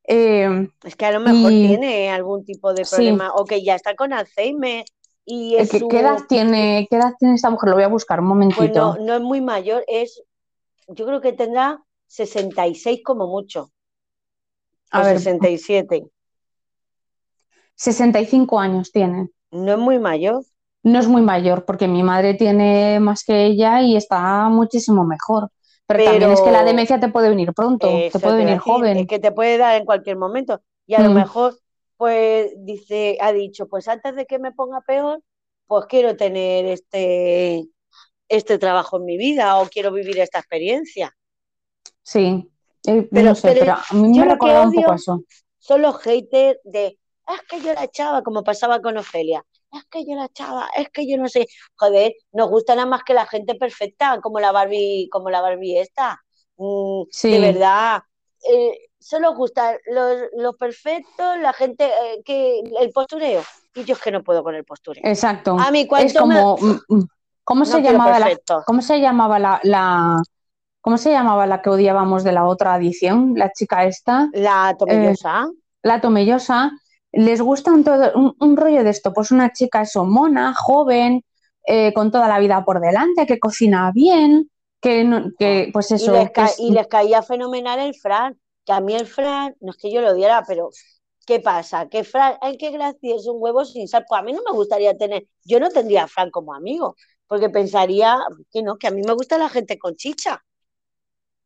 Eh, Es que a lo mejor Y- tiene algún tipo de Sí. problema o que ya está con Alzheimer y es ¿qué, su- qué edad tiene, ¿Qué edad tiene esta mujer? Lo voy a buscar un Pues momentito. no, no es muy mayor, es yo creo que tendrá 66 como mucho, A o ver, 67. 65 años tiene. No es muy mayor. No es muy mayor porque mi madre tiene más que ella y está muchísimo mejor. Pero, también es que la demencia te puede venir pronto, te puede te venir decir, joven. Es que te puede dar en cualquier momento. Y a lo Mm. mejor, pues dice, ha dicho, pues antes de que me ponga peor, pues quiero tener este, este trabajo en mi vida o quiero vivir esta experiencia. Sí, Eh, Pero- no sé, pero pero a mí me recordaba un poco eso. Son los haters de, es que yo la echaba, como pasaba con Ofelia. Es que yo la echaba, es que yo no sé. Joder, nos gusta nada más que la gente perfecta, como la Barbie, como la Barbie esta. Mm, Sí. De verdad. Eh, solo gusta los, los perfectos, la gente eh, que el postureo. Y yo es que no puedo con el postureo. Exacto. A mí Es cuanto me- como, mm, mm, ¿cómo No se quiero llamaba la, cómo se llamaba la, la- cómo se llamaba la que odiábamos de la otra edición? La chica esta, La tomellosa. la tomellosa. Les gusta un, todo, un, un rollo de esto, pues una chica eso, mona, joven, eh, con toda la vida por delante, que cocina bien, que, no- que pues y, eso, les que ca- es- y les caía fenomenal el Fran, que a mí el Fran, no es que yo lo odiara, pero ¿qué pasa? Que Fran, ay, qué gracia, es un huevo sin sal. Pues a mí no me gustaría tener, yo no tendría a Fran como amigo, porque pensaría que no, que a mí me gusta la gente con chicha.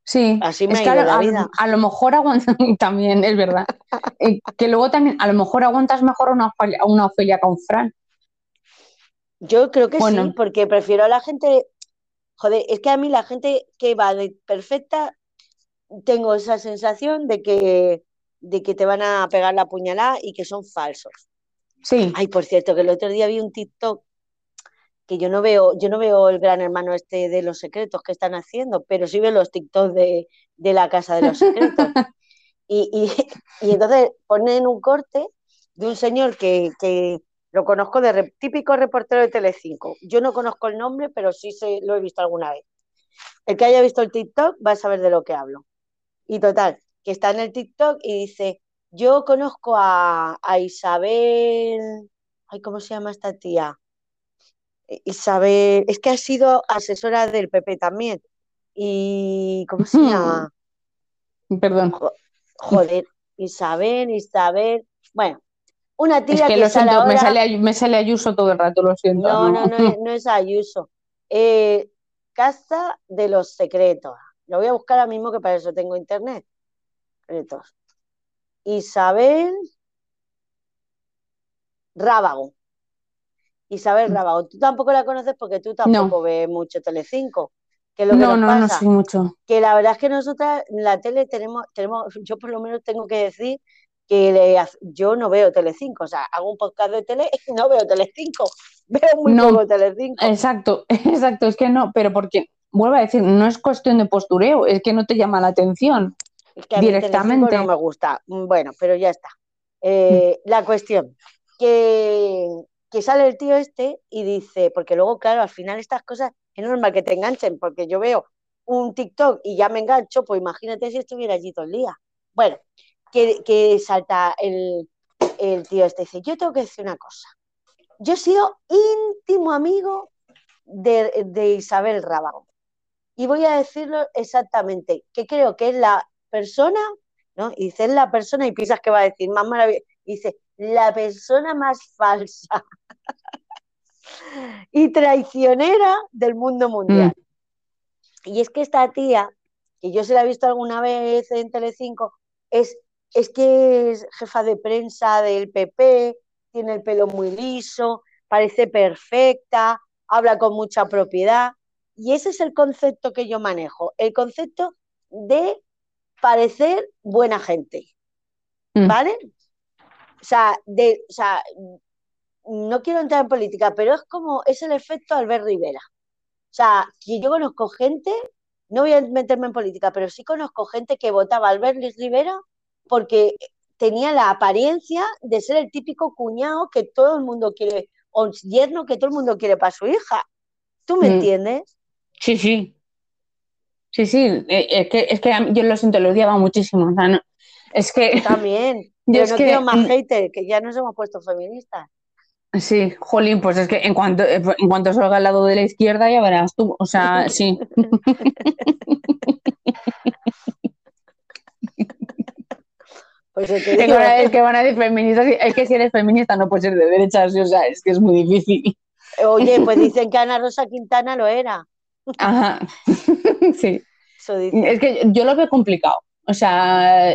Sí, Así me es ha que a, la vida. a lo mejor aguantas, también es verdad, Eh, que luego también a lo mejor aguantas mejor una una Ofelia con Fran. Yo creo que Bueno. sí, porque prefiero a la gente, joder, es que a mí la gente que va de perfecta, tengo esa sensación de que, de que te van a pegar la puñalada y que son falsos. Sí, Ay, por cierto, que el otro día vi un TikTok yo no veo, yo no veo el gran hermano este de los secretos que están haciendo, pero sí veo los TikToks de, de la casa de los secretos. Y, y, y entonces ponen un corte de un señor que, que lo conozco de típico reportero de Telecinco. Yo no conozco el nombre, pero sí se, lo he visto alguna vez. El que haya visto el TikTok va a saber de lo que hablo. Y total, que está en el TikTok y dice, yo conozco a, a Isabel, ay, ¿cómo se llama esta tía? Isabel, es que ha sido asesora del PP también. Y, ¿cómo se llama? perdón. Joder, Isabel, Isabel. Bueno, una Es tía que que lo sale siento, me sale, Ay- me sale Ayuso todo el rato, lo siento. No, no, no. no es, no es Ayuso. Eh, Casa de los Secretos. Lo voy a buscar ahora mismo que para eso tengo internet. Secretos. Isabel Rábago. Isabel Mm. Rábago. Tú tampoco la conoces porque tú tampoco ves mucho Telecinco. Que lo que No, nos no, no pasa. sé mucho. que la verdad es que nosotras en la tele tenemos, tenemos, yo por lo menos tengo que decir que le yo no veo Telecinco, o sea, hago un podcast de tele y no veo Telecinco, veo muy No. poco Telecinco. Exacto, exacto, es que no, pero porque, vuelvo a decir, no es cuestión de postureo, es que no te llama la atención. Es que a mí Telecinco directamente. no me gusta. Mm, Bueno, pero ya está. Eh, la cuestión, que, que sale el tío este y dice, porque luego, claro, al final estas cosas es normal que te enganchen, porque yo veo un TikTok y ya me engancho, pues imagínate si estuviera allí todo el día. Bueno, que, que salta el, el tío este dice, yo tengo que decir una cosa. Yo he sido íntimo amigo de, de Isabel Rábago. Y voy a decirlo exactamente, que creo que es la persona, ¿no? Y dice, es la persona, y piensas que va a decir más maravillosa. Dice, la persona más falsa y traicionera del mundo mundial. Y es que esta tía, que yo se la he visto alguna vez en Telecinco, es, es que es jefa de prensa del PP, tiene el pelo muy liso, parece perfecta, habla con mucha propiedad. Y ese es el concepto que yo manejo, el concepto de parecer buena gente. Mm. ¿Vale? O sea, de, o sea, no quiero entrar en política, pero es como, es el efecto Albert Rivera. O sea, que yo conozco gente, no voy a meterme en política, pero sí conozco gente que votaba a Albert Rivera porque tenía la apariencia de ser el típico cuñado que todo el mundo quiere, o yerno que todo el mundo quiere para su hija. ¿Tú me Mm. entiendes? Sí, sí. Sí, sí, eh, es que, es que yo lo siento, lo odiaba muchísimo. o sea, no- es que, también. Yo es no que, quiero más mm, hater, que ya nos hemos puesto feministas. Sí, jolín, pues es que en cuanto, eh, en cuanto salga al lado de la izquierda ya verás tú, o sea, sí. Pues Es que, digo, es que van a decir feministas, es que si eres feminista no puedes ser de derechas, o sea, es que es muy difícil. oye, pues dicen que Ana Rosa Quintana lo era. Ajá, sí. Eso. Es que yo lo veo complicado. O sea,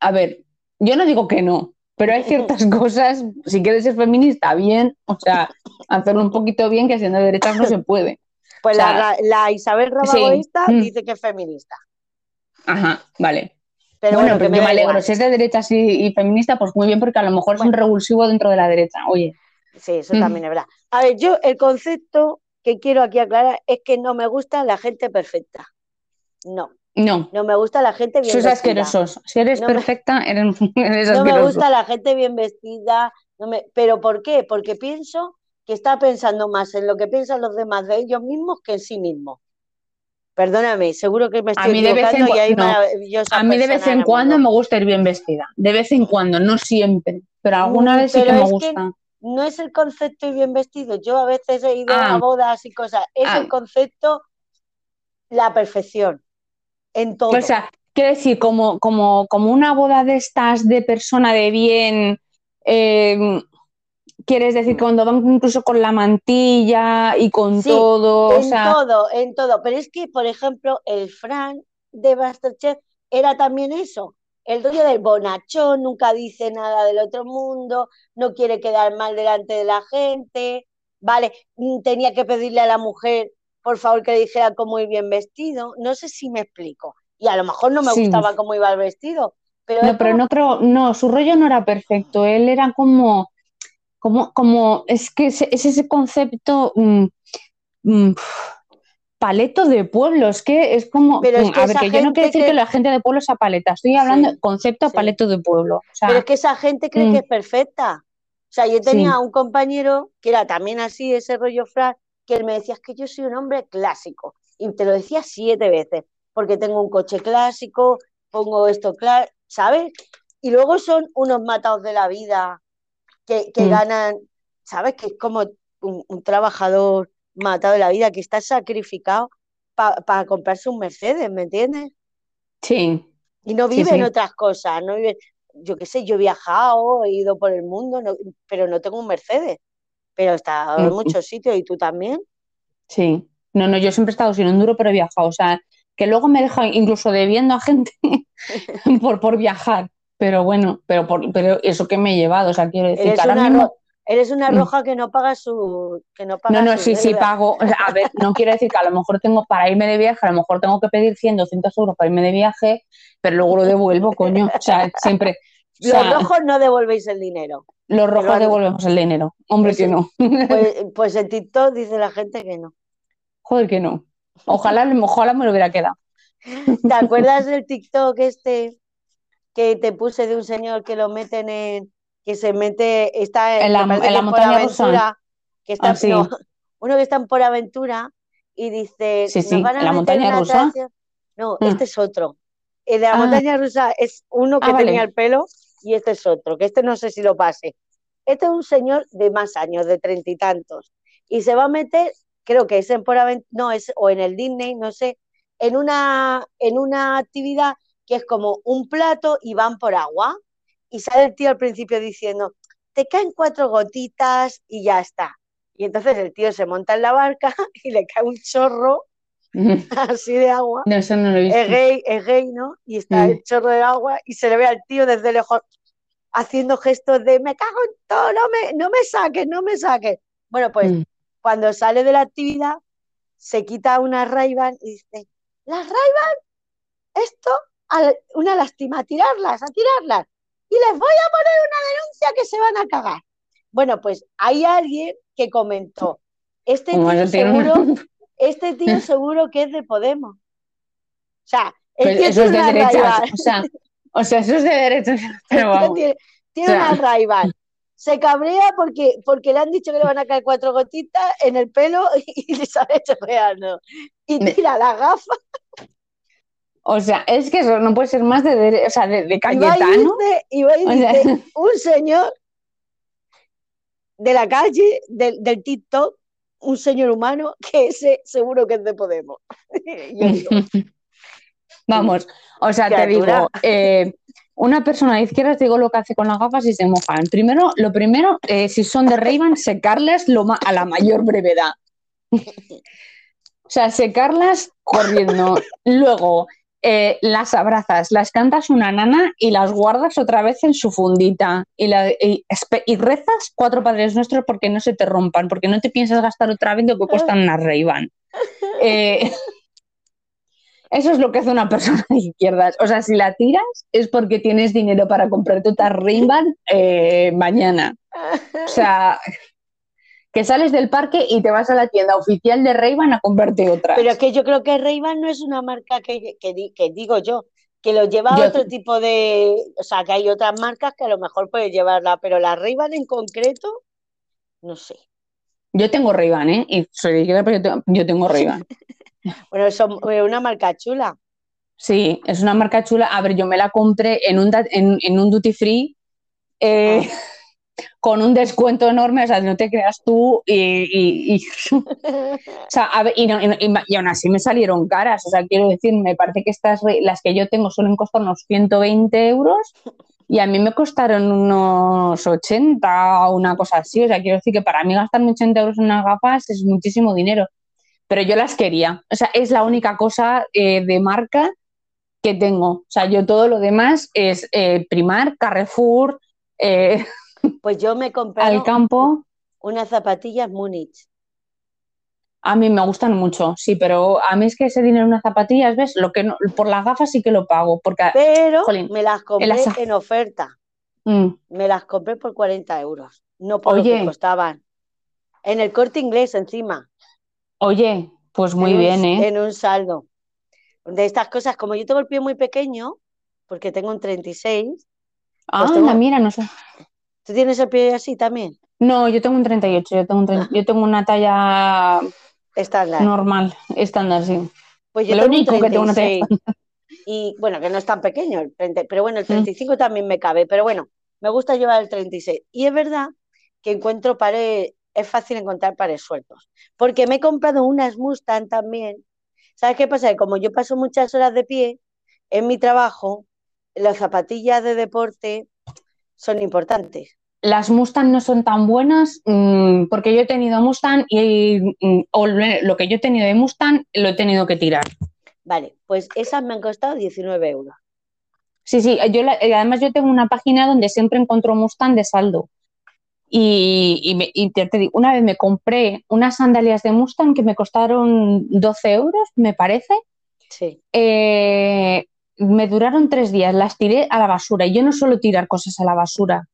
a ver, yo no digo que no, pero hay ciertas cosas, si quieres ser feminista, bien, o sea, hacerlo un poquito bien, que siendo de derechas no se puede. Pues o sea, la, la Isabel sí. Rabagoísta Mm. dice que es feminista. Ajá, vale. Pero bueno, bueno, pues me yo me alegro. igual. Si es de derechas y, y feminista, pues muy bien, porque a lo mejor es un Bueno. revulsivo dentro de la derecha. Oye, Sí, eso Mm. también es verdad. A ver, yo el concepto que quiero aquí aclarar es que no me gusta la gente perfecta. No, no, no me gusta la gente bien sois vestida. asquerosos. Si eres No me- perfecta, eres, eres No me gusta la gente bien vestida. No me... ¿Pero por qué? Porque pienso que está pensando más en lo que piensan los demás de ellos mismos que en sí mismos. Perdóname, seguro que me A estoy mí de vez en equivocando y hay no. A mí de vez en cuando me gusta ir bien vestida. De vez en cuando, no siempre. Pero alguna Mm, vez sí que me que gusta. no es el concepto y bien vestido. Yo a veces he ido Ah. a bodas y cosas. Es Ah. el concepto, la perfección. En todo. O sea, quiero decir, como, como, como una boda de estas de persona de bien, eh, quieres decir que cuando van incluso con la mantilla y con Sí, todo, o en sea, todo, en todo. Pero es que, por ejemplo, el Fran de Masterchef era también eso. El rollo del bonachón, nunca dice nada del otro mundo, no quiere quedar mal delante de la gente, ¿vale? Tenía que pedirle a la mujer, por favor, que le dijera cómo ir bien vestido. No sé si me explico. Y a lo mejor no me Sí. gustaba cómo iba el vestido, pero no, pero como- no creo, no, su rollo no era perfecto, él era como, como, como, es que es, es ese concepto mm, mm, paleto de pueblo, es que es como, Pero es mm, que a ver, que yo no quiero decir que- que la gente de pueblo sea paleta, estoy hablando Sí, de concepto sí. paleto de pueblo, o sea, Pero es que esa gente cree Mm. que es perfecta. O sea, yo tenía un compañero que era también así, ese rollo Fran, que él me decía, es que yo soy un hombre clásico. Y te lo decía siete veces, porque tengo un coche clásico, pongo esto claro, ¿sabes? Y luego son unos matados de la vida que, que Mm. ganan, ¿sabes? Que es como un, un trabajador matado de la vida que está sacrificado para comprarse un Mercedes, ¿me entiendes? sí. Y no Sí, vive en sí. otras cosas, no vive, yo qué sé, yo he viajado, he ido por el mundo, no- pero no tengo un Mercedes, pero he estado en muchos sitios y tú también. Sí, no, no, yo siempre he estado sin un duro, pero he viajado. O sea, que luego me deja incluso debiendo a gente por, por viajar. Pero bueno, pero, por, pero eso que me he llevado, o sea, quiero decir Eres una, mismo, ro- Eres una Mm. roja que no paga su. Que no, paga No, no, su sí, sí pago. O sea, a ver, no quiero decir que a lo mejor tengo para irme de viaje, a lo mejor tengo que pedir 100, 200 euros para irme de viaje, pero luego lo devuelvo, coño. O sea, siempre. O Los sea, rojos no devolvéis el dinero. los lo rojos devolvemos el dinero. Hombre, que Eso- no. Pues, pues en TikTok dice la gente que no. Joder, que no. Ojalá, ojalá me lo hubiera quedado. ¿Te acuerdas del TikTok este que te puse de un señor que lo meten en, que se mete, está En la- en que montaña rusa. que está, Ah, sí. no, uno que está por aventura y dice, Sí, nos sí, van a en la montaña rusa. atracción. No, este es otro. El de la Ah. montaña rusa es uno que Ah, vale. tenía el pelo y este es otro, que este no sé si lo pase. Este es un señor de más años, de treinta y tantos, y se va a meter, creo que es en no, es o en el Disney, no sé, en una, en una actividad que es como un plato y van por agua. Y sale el tío al principio diciendo, te caen cuatro gotitas y ya está. Y entonces el tío se monta en la barca y le cae un chorro así de agua. No, eso no lo he visto. Es gay, es gay, ¿no? Y está Mm. el chorro de agua y se le ve al tío desde lejos haciendo gestos de me cago en todo, no me, no me saques, no me saques. Bueno, pues Mm. cuando sale de la actividad, se quita una ray y dice, las ray esto, una lástima, a tirarlas, a tirarlas. Y les voy a poner una denuncia que se van a cagar. Bueno, pues hay alguien que comentó, este tío seguro, este tío seguro que es de Podemos. O sea, el tío eso es de derechas. O sea, o sea, eso es de derechas. Pero vamos. tiene, tiene O sea. una Ray-Ban. Se cabrea porque, porque le han dicho que le van a caer cuatro gotitas en el pelo y le sale chorreando. Y tira la gafa O sea, es que eso no puede ser más de, dere- o sea, de, de y va y dice, y va y O sea, dice, un señor de la calle, del, del TikTok, un señor humano, que ese seguro que es de Podemos. Vamos, o sea, te digo, eh, una persona de izquierda te digo lo que hace con las gafas y se mojan. Primero, lo primero, eh, si son de Ray-Ban, secarlas lo a la mayor brevedad. O sea, secarlas corriendo. Luego, eh, las abrazas, las cantas una nana y las guardas otra vez en su fundita. Y, la- y rezas cuatro padres nuestros porque no se te rompan, porque no te piensas gastar otra vez lo que cuestan unas Ray-Ban. Eh, eso es lo que hace una persona de izquierdas. O sea, si la tiras es porque tienes dinero para comprarte otra Ray-Ban eh, mañana. O sea, que sales del parque y te vas a la tienda oficial de Ray-Ban a comprarte otra. Pero es que yo creo que Ray-Ban no es una marca que, que, que digo yo, que lo lleva Yo- otro tipo de... O sea, que hay otras marcas que a lo mejor puedes llevarla, pero la Ray-Ban en concreto, no sé. Yo tengo Ray-Ban, ¿eh? Y soy de pero yo tengo, yo tengo Ray-Ban. Bueno, es una marca chula. Sí, es una marca chula. A ver, yo me la compré en un, en, en un duty free eh, con un descuento enorme, o sea, no te creas tú. Y, y- y- o sea, a ver, y, no- y aún así me salieron caras. O sea, quiero decir, me parece que estas, las que yo tengo suelen costar unos 120 euros y a mí me costaron unos 80 o una cosa así. O sea, quiero decir que para mí gastarme 80 euros en unas gafas es muchísimo dinero. Pero yo las quería. O sea, es la única cosa eh, de marca que tengo. O sea, yo todo lo demás es eh, Primar, Carrefour, eh, Pues yo me compré al campo. unas zapatillas Múnich. A mí me gustan mucho, sí, pero a mí es que ese dinero en unas zapatillas, ¿ves? Lo que no- por las gafas sí que lo pago, porque Pero Jolín, me las compré las- en oferta. mm, Me las compré por 40 euros, no por lo Oye. que costaban. En el corte inglés encima. oye, pues muy en un- bien, ¿eh? En un saldo. De estas cosas, como yo tengo el pie muy pequeño, porque tengo un 36, Ah, pues tengo- mira, no sé. ¿Tú tienes el pie así también? No, yo tengo un 38, yo tengo, un tre- yo tengo una talla Estándar. normal, estándar, sí. Pues yo Lo tengo un único que tengo una talla 36. Y bueno, que no es tan pequeño, el 30, pero bueno, el Mm. 35 también me cabe, pero bueno, me gusta llevar el 36. Y es verdad que encuentro pares, es fácil encontrar pares sueltos, porque me he comprado unas Mustang también. ¿Sabes qué pasa? Que como yo paso muchas horas de pie en mi trabajo, las zapatillas de deporte son importantes. Las Mustang no son tan buenas mm, porque yo he tenido Mustang y mm, o lo que yo he tenido de Mustang lo he tenido que tirar. Vale, pues esas me han costado 19 euros. Sí, sí, yo la- eh, además yo tengo una página donde siempre encuentro Mustang de saldo. Y, me, una vez me compré unas sandalias de Mustang que me costaron 12 euros, me parece. Sí. Eh, me duraron tres días, las tiré a la basura. Y yo no suelo tirar cosas a la basura.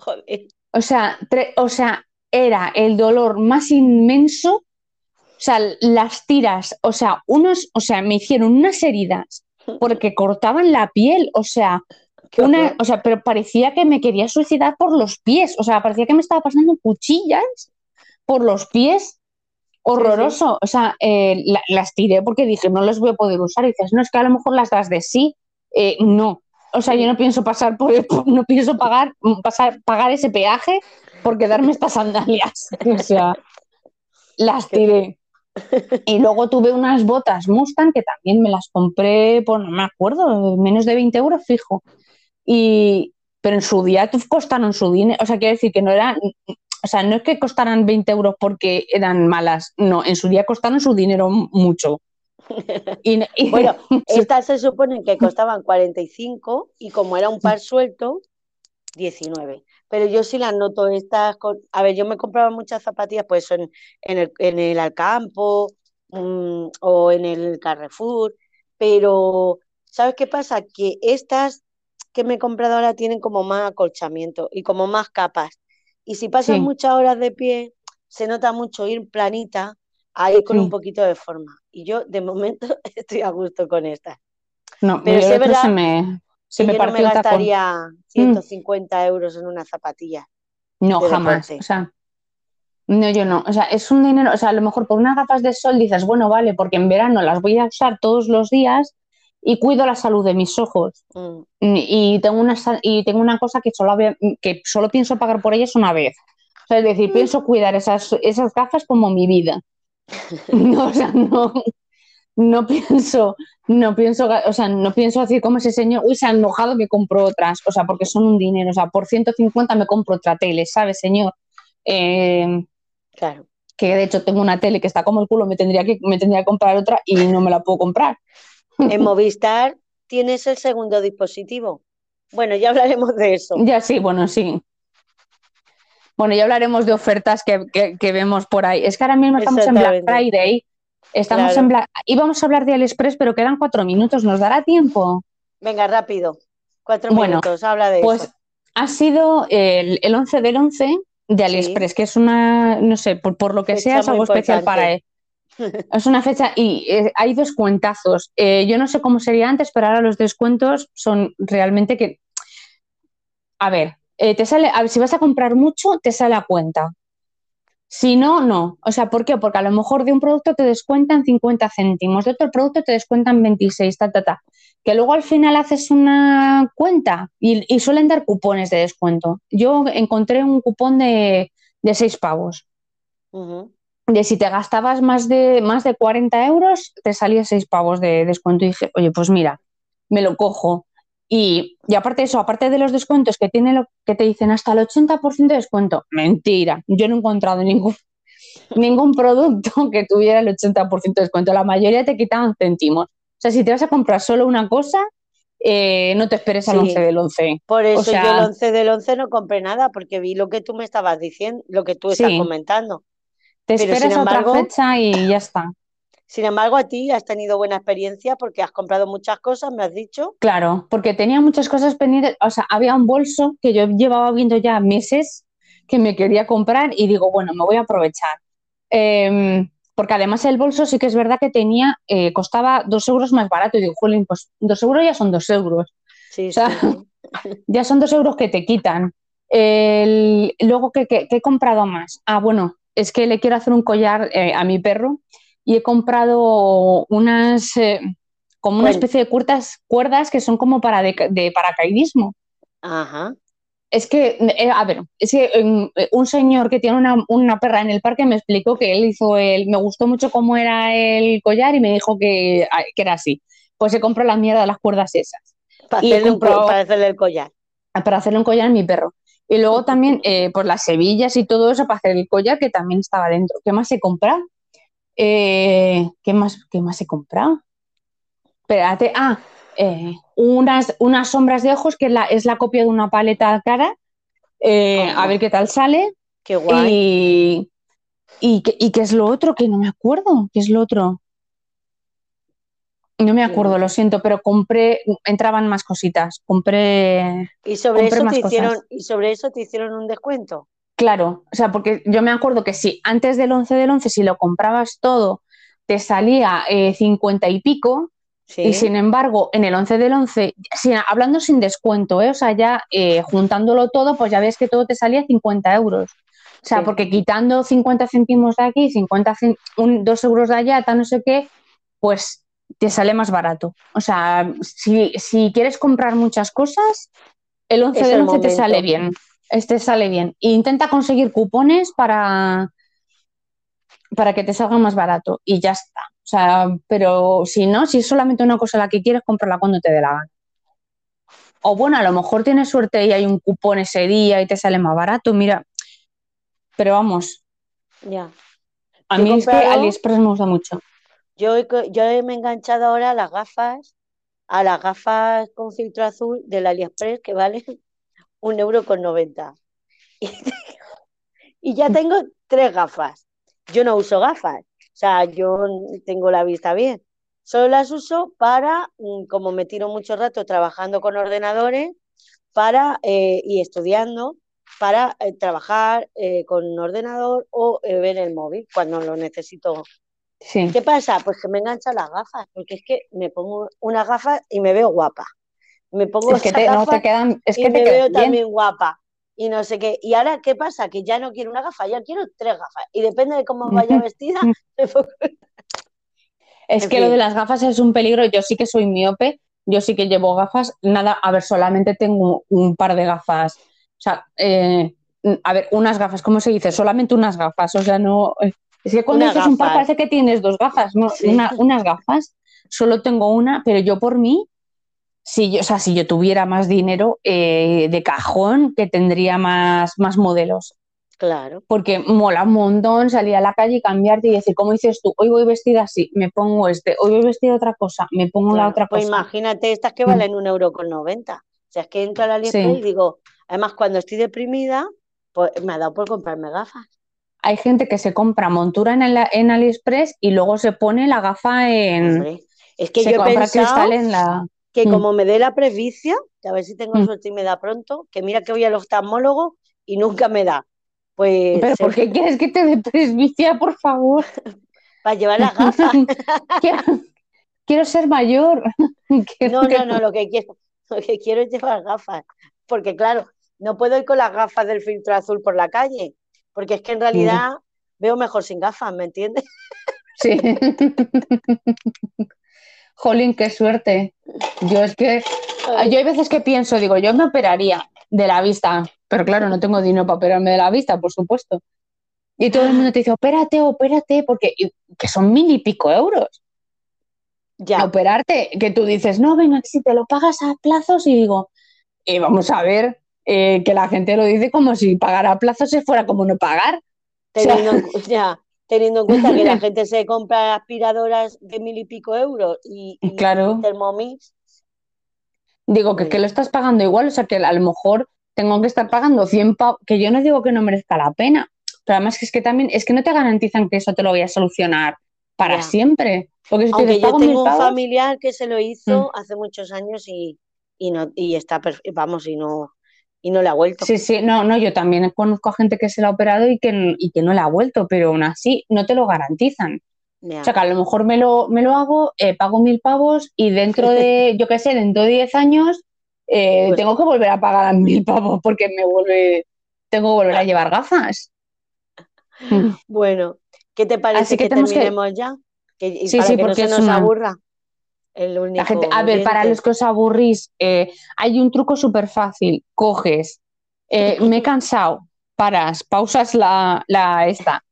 Joder. O sea, o sea, era el dolor más inmenso. O sea, las tiras, o sea, unos, o sea, me hicieron unas heridas porque cortaban la piel, o sea, una, o sea, pero parecía que me quería suicidar por los pies, o sea, parecía que me estaba pasando cuchillas por los pies. Horroroso, o sea, eh, las tiré porque dije, no las voy a poder usar. Y dices, no, es que a lo mejor las das de sí. Eh, no, o sea, yo no pienso pasar por, no pienso pagar, pasar, pagar ese peaje por quedarme estas sandalias. O sea, las tiré. Y luego tuve unas botas Mustang que también me las compré por, no me acuerdo, menos de 20 euros fijo. Y, pero en su día costaron su dinero, o sea, quiero decir que no eran, o sea, no es que costaran 20 euros porque eran malas, no, en su día costaron su dinero mucho. Y, bueno, estas se suponen que costaban 45 y como era un par suelto, 19. Pero yo sí las noto estas, a ver, yo me compraba muchas zapatillas, pues en, en, el, en el Alcampo mm, o en el Carrefour, pero ¿sabes qué pasa? Que estas que me he comprado ahora tienen como más acolchamiento y como más capas. Y si pasan muchas horas de pie, se nota mucho ir planita a ir con un poquito de forma. Y yo, de momento, estoy a gusto con esta. No, pero es verdad se me, se me yo no me gastaría 150 mm. euros en una zapatilla. No, jamás. O sea, no, yo no. O sea, es un dinero, o sea, a lo mejor por unas gafas de sol dices, bueno, vale, porque en verano las voy a usar todos los días y cuido la salud de mis ojos. Mm. Y, tengo una, y tengo una cosa que solo, que solo pienso pagar por ellas una vez. O sea, es decir, mm. pienso cuidar esas, esas gafas como mi vida. No, o sea, no, no pienso, no pienso, o sea, no pienso decir como ese señor, uy, se ha enojado que compro otras, o sea, porque son un dinero, o sea, por 150 me compro otra tele, ¿sabes, señor? Eh, claro. Que de hecho tengo una tele que está como el culo, me tendría que, me tendría que comprar otra y no me la puedo comprar. En Movistar tienes el segundo dispositivo. Bueno, ya hablaremos de eso. Ya sí, bueno, sí. Bueno, ya hablaremos de ofertas que, vemos por ahí. Es que ahora mismo estamos en Black Friday. Estamos en Black... Íbamos a hablar de AliExpress, pero quedan cuatro minutos. ¿Nos dará tiempo? Venga, rápido. Cuatro minutos, habla de pues eso. ha sido el, el, 11 del 11 de AliExpress, que es una, no sé, por, lo que sea, es algo especial para él. Es una fecha y eh, hay descuentazos. Eh, yo no sé cómo sería antes, pero ahora los descuentos son realmente que. A ver, eh, te sale, si vas a comprar mucho, te sale a cuenta. Si no, no. O sea, ¿por qué? Porque a lo mejor de un producto te descuentan 50 céntimos, de otro producto te descuentan 26, ta, ta, ta. Que luego al final haces una cuenta y, suelen dar cupones de descuento. Yo encontré un cupón de, de 6 pavos. De si te gastabas más de, más de 40 euros, te salía 6 pavos de descuento. Y dije, oye, pues mira, me lo cojo. Y, aparte de eso, aparte de los descuentos que tiene lo que te dicen hasta el 80% de descuento, mentira, yo no he encontrado ningún, ningún producto que tuviera el 80% de descuento, la mayoría te quitaban céntimos. O sea, si te vas a comprar solo una cosa, eh, no te esperes al 11 del 11. Por eso yo el 11 del 11 no compré nada, porque vi lo que tú me estabas diciendo, lo que tú estás comentando. Te esperas a otra fecha y ya está. Sin embargo, a ti has tenido buena experiencia porque has comprado muchas cosas, me has dicho. Claro, porque tenía muchas cosas pendientes. O sea, había un bolso que yo llevaba viendo ya meses que me quería comprar y digo, bueno, me voy a aprovechar. Em, porque además el bolso sí que es verdad que tenía, eh, costaba dos euros más barato. Y digo, Jolín, pues dos euros ya son dos euros. Sí, ya son dos euros que te quitan. luego, ¿qué, he comprado más? Ah, bueno, es que le quiero hacer un collar eh, a mi perro y he comprado unas, eh, como una especie de cuerdas, cuerdas que son como para de, paracaidismo. Ajá. Es que, eh, a ver, es que em, un señor que tiene una, perra en el parque me explicó que él hizo el, me gustó mucho cómo era el collar y me dijo que, que era así. Pues se compró la mierda de las cuerdas esas. Para, hacerle, para hacerle el collar. Para hacerle un collar a mi perro. Y luego también, eh, pues las hebillas y todo eso para hacer el collar que también estaba dentro. ¿Qué más he comprado? Eh, ¿qué, más, ¿Qué más he comprado? Espérate, ah, eh, unas, unas sombras de ojos, que es la, es la copia de una paleta cara, eh, a ver qué tal sale. Qué guay. Y, y, qué- y qué es lo otro, que no me acuerdo, ¿qué es lo otro? No me acuerdo, lo siento, pero compré, entraban más cositas. Compré, Y sobre compré eso te cosas. hicieron, y sobre eso te hicieron un descuento. Claro, o sea, porque yo me acuerdo que si antes del 11 del 11, si lo comprabas todo, te salía eh, 50 y pico, Sí. y sin embargo, en el 11 del 11, sin- hablando sin descuento, ¿eh? o sea, ya eh, juntándolo todo, pues ya ves que todo te salía 50 euros. O sea, Sí. porque quitando 50 céntimos de aquí, 50 cen- un, 2 euros de allá, tal no sé qué, pues te sale más barato. O sea, si, si quieres comprar muchas cosas, el 11 Es del el 11 te sale bien. Este sale bien. E intenta conseguir cupones para, para que te salga más barato y ya está. O sea, pero si no, si es solamente una cosa la que quieres, cómprala cuando te dé la gana. O bueno, a lo mejor tienes suerte y hay un cupón ese día y te sale más barato, mira. Pero vamos, Ya. a mí es que AliExpress me gusta mucho. Yo, yo me he enganchado ahora a las gafas, a las gafas con filtro azul del AliExpress que valen un euro con noventa. Y, y ya tengo tres gafas. Yo no uso gafas, o sea, yo tengo la vista bien. Solo las uso para, mm, como me tiro mucho rato trabajando con ordenadores, para eh, y estudiando, para eh, trabajar eh, con ordenador o ver el móvil cuando lo necesito Sí. ¿Qué pasa? Pues que me enganchan las gafas, porque es que me pongo unas gafas y me veo guapa. Me pongo Es que te, no te quedan, es y que me te veo bien. también guapa. Y no sé qué. Y ahora, ¿qué pasa? Que ya no quiero una gafa, ya quiero tres gafas. Y depende de cómo vaya vestida, me pongo- Es En que lo de las gafas es un peligro. Yo sí que soy miope, yo sí que llevo gafas. Nada, a ver, solamente tengo un par de gafas. O sea, eh, a ver, unas gafas, ¿cómo se dice? Solamente unas gafas. O sea, no. eh, Es que cuando dices un par parece que tienes dos gafas, no, Sí. una- unas gafas. Solo tengo una, pero yo por mí, si yo, o sea, si yo tuviera más dinero eh, de cajón, que tendría más, más modelos Claro. porque mola un montón salir a la calle y cambiarte y decir, ¿cómo dices tú? Hoy voy vestida así, me pongo este, hoy voy vestida otra cosa, me pongo la otra Pues cosa. imagínate estas que Mm. valen un euro con noventa. O sea, es que entro al AliExpress Sí. y digo, además cuando estoy deprimida, pues me ha dado por comprarme gafas. Hay gente que se compra montura en, el- en AliExpress y luego se pone la gafa en... Hombre, es que se yo he pensado en la... que Mm. como me dé la presbicia, que a ver si tengo Mm. suerte y me da pronto, que mira que voy al oftalmólogo y nunca me da. Pues ¿Pero se- por qué quieres que te dé presbicia, por favor? para llevar las gafas. quiero, quiero ser mayor. Quiero No, que- no, no, lo que quiero, lo que quiero es llevar gafas. Porque claro, no puedo ir con las gafas del filtro azul por la calle, porque es que en realidad veo mejor sin gafas, ¿me entiendes? Sí. Jolín, qué suerte. Yo es que Yo hay veces que pienso, digo, yo me operaría de la vista, pero claro, no tengo dinero para operarme de la vista, por supuesto. Y todo el mundo te dice, opérate, opérate, porque que son mil y pico euros. Ya, Operarte, que tú dices, no, venga, si te lo pagas a plazos, y digo, eh, vamos a ver, eh, que la gente lo dice como si pagar a plazos se fuera como no pagar. teniendo, en, cu- ya, teniendo en cuenta que la gente se compra aspiradoras de mil y pico euros y, y Claro. Thermomix, Digo, que, que lo estás pagando igual, o sea, que a lo mejor tengo que estar pagando 100 pavos, que yo no digo que no merezca la pena, pero además que es que también, es que no te garantizan que eso te lo voy a solucionar para Ya. siempre. Porque si aunque yo tengo un pavos, familiar que se lo hizo Mm. hace muchos años y, y no y está vamos y no y no le ha vuelto. Sí, sí, no, no, yo también conozco a gente que se la ha operado y que, y que no le ha vuelto, pero aún así no te lo garantizan. O sea, que a lo mejor me lo, me lo hago, eh, pago mil pavos y dentro de, yo qué sé, dentro de 10 años eh, Pues- tengo que volver a pagar mil pavos porque me vuelve, tengo que volver a llevar gafas. Bueno, ¿qué te parece Así que que, terminemos ya? Que, Sí, para sí, que no porque se nos una- aburra el único La gente, a ver, para los que os aburrís, eh, hay un truco súper fácil. Coges, eh, me he cansado, paras, pausas la, la esta.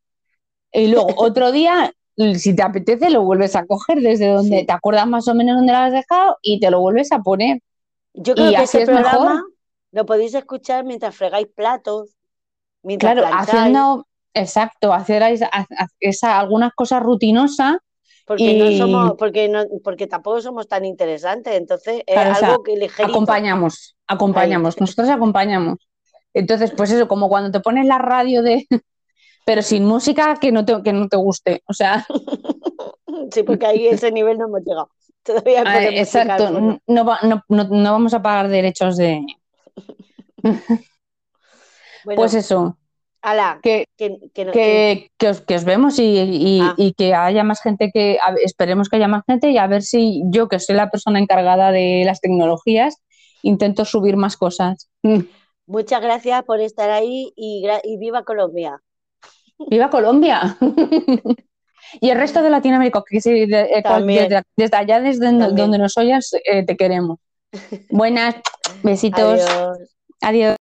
Y luego otro día, si te apetece, lo vuelves a coger desde donde Sí. te acuerdas más o menos dónde lo has dejado y te lo vuelves a poner. Yo creo y que este es mejor. lo podéis escuchar mientras fregáis platos, mientras Claro, plancháis, haciendo, exacto, hacer esa- esa- algunas cosas rutinosas. Porque no somos, porque no, porque tampoco somos tan interesantes, entonces es Claro, o sea, algo que ligerito. Acompañamos, acompañamos, nosotros acompañamos. Entonces, pues eso, como cuando te pones la radio de... Pero sin música que no te, que no te guste. O sea, Sí, porque ahí ese nivel no hemos llegado. Todavía ah, de exacto, no, no, no- no vamos a pagar derechos de... Bueno, Pues eso, ala, que, que, que no- que- os, que os vemos y, y- Ah. y que haya más gente que, a esperemos que haya más gente y a ver si yo, que soy la persona encargada de las tecnologías, intento subir más cosas. Muchas gracias por estar ahí y, y viva Colombia. ¡Viva Colombia! Y el resto de Latinoamérica, que sí, de- eh, desde, desde allá, desde También. donde nos oyas, eh, te queremos. Buenas, besitos, Adiós. adiós.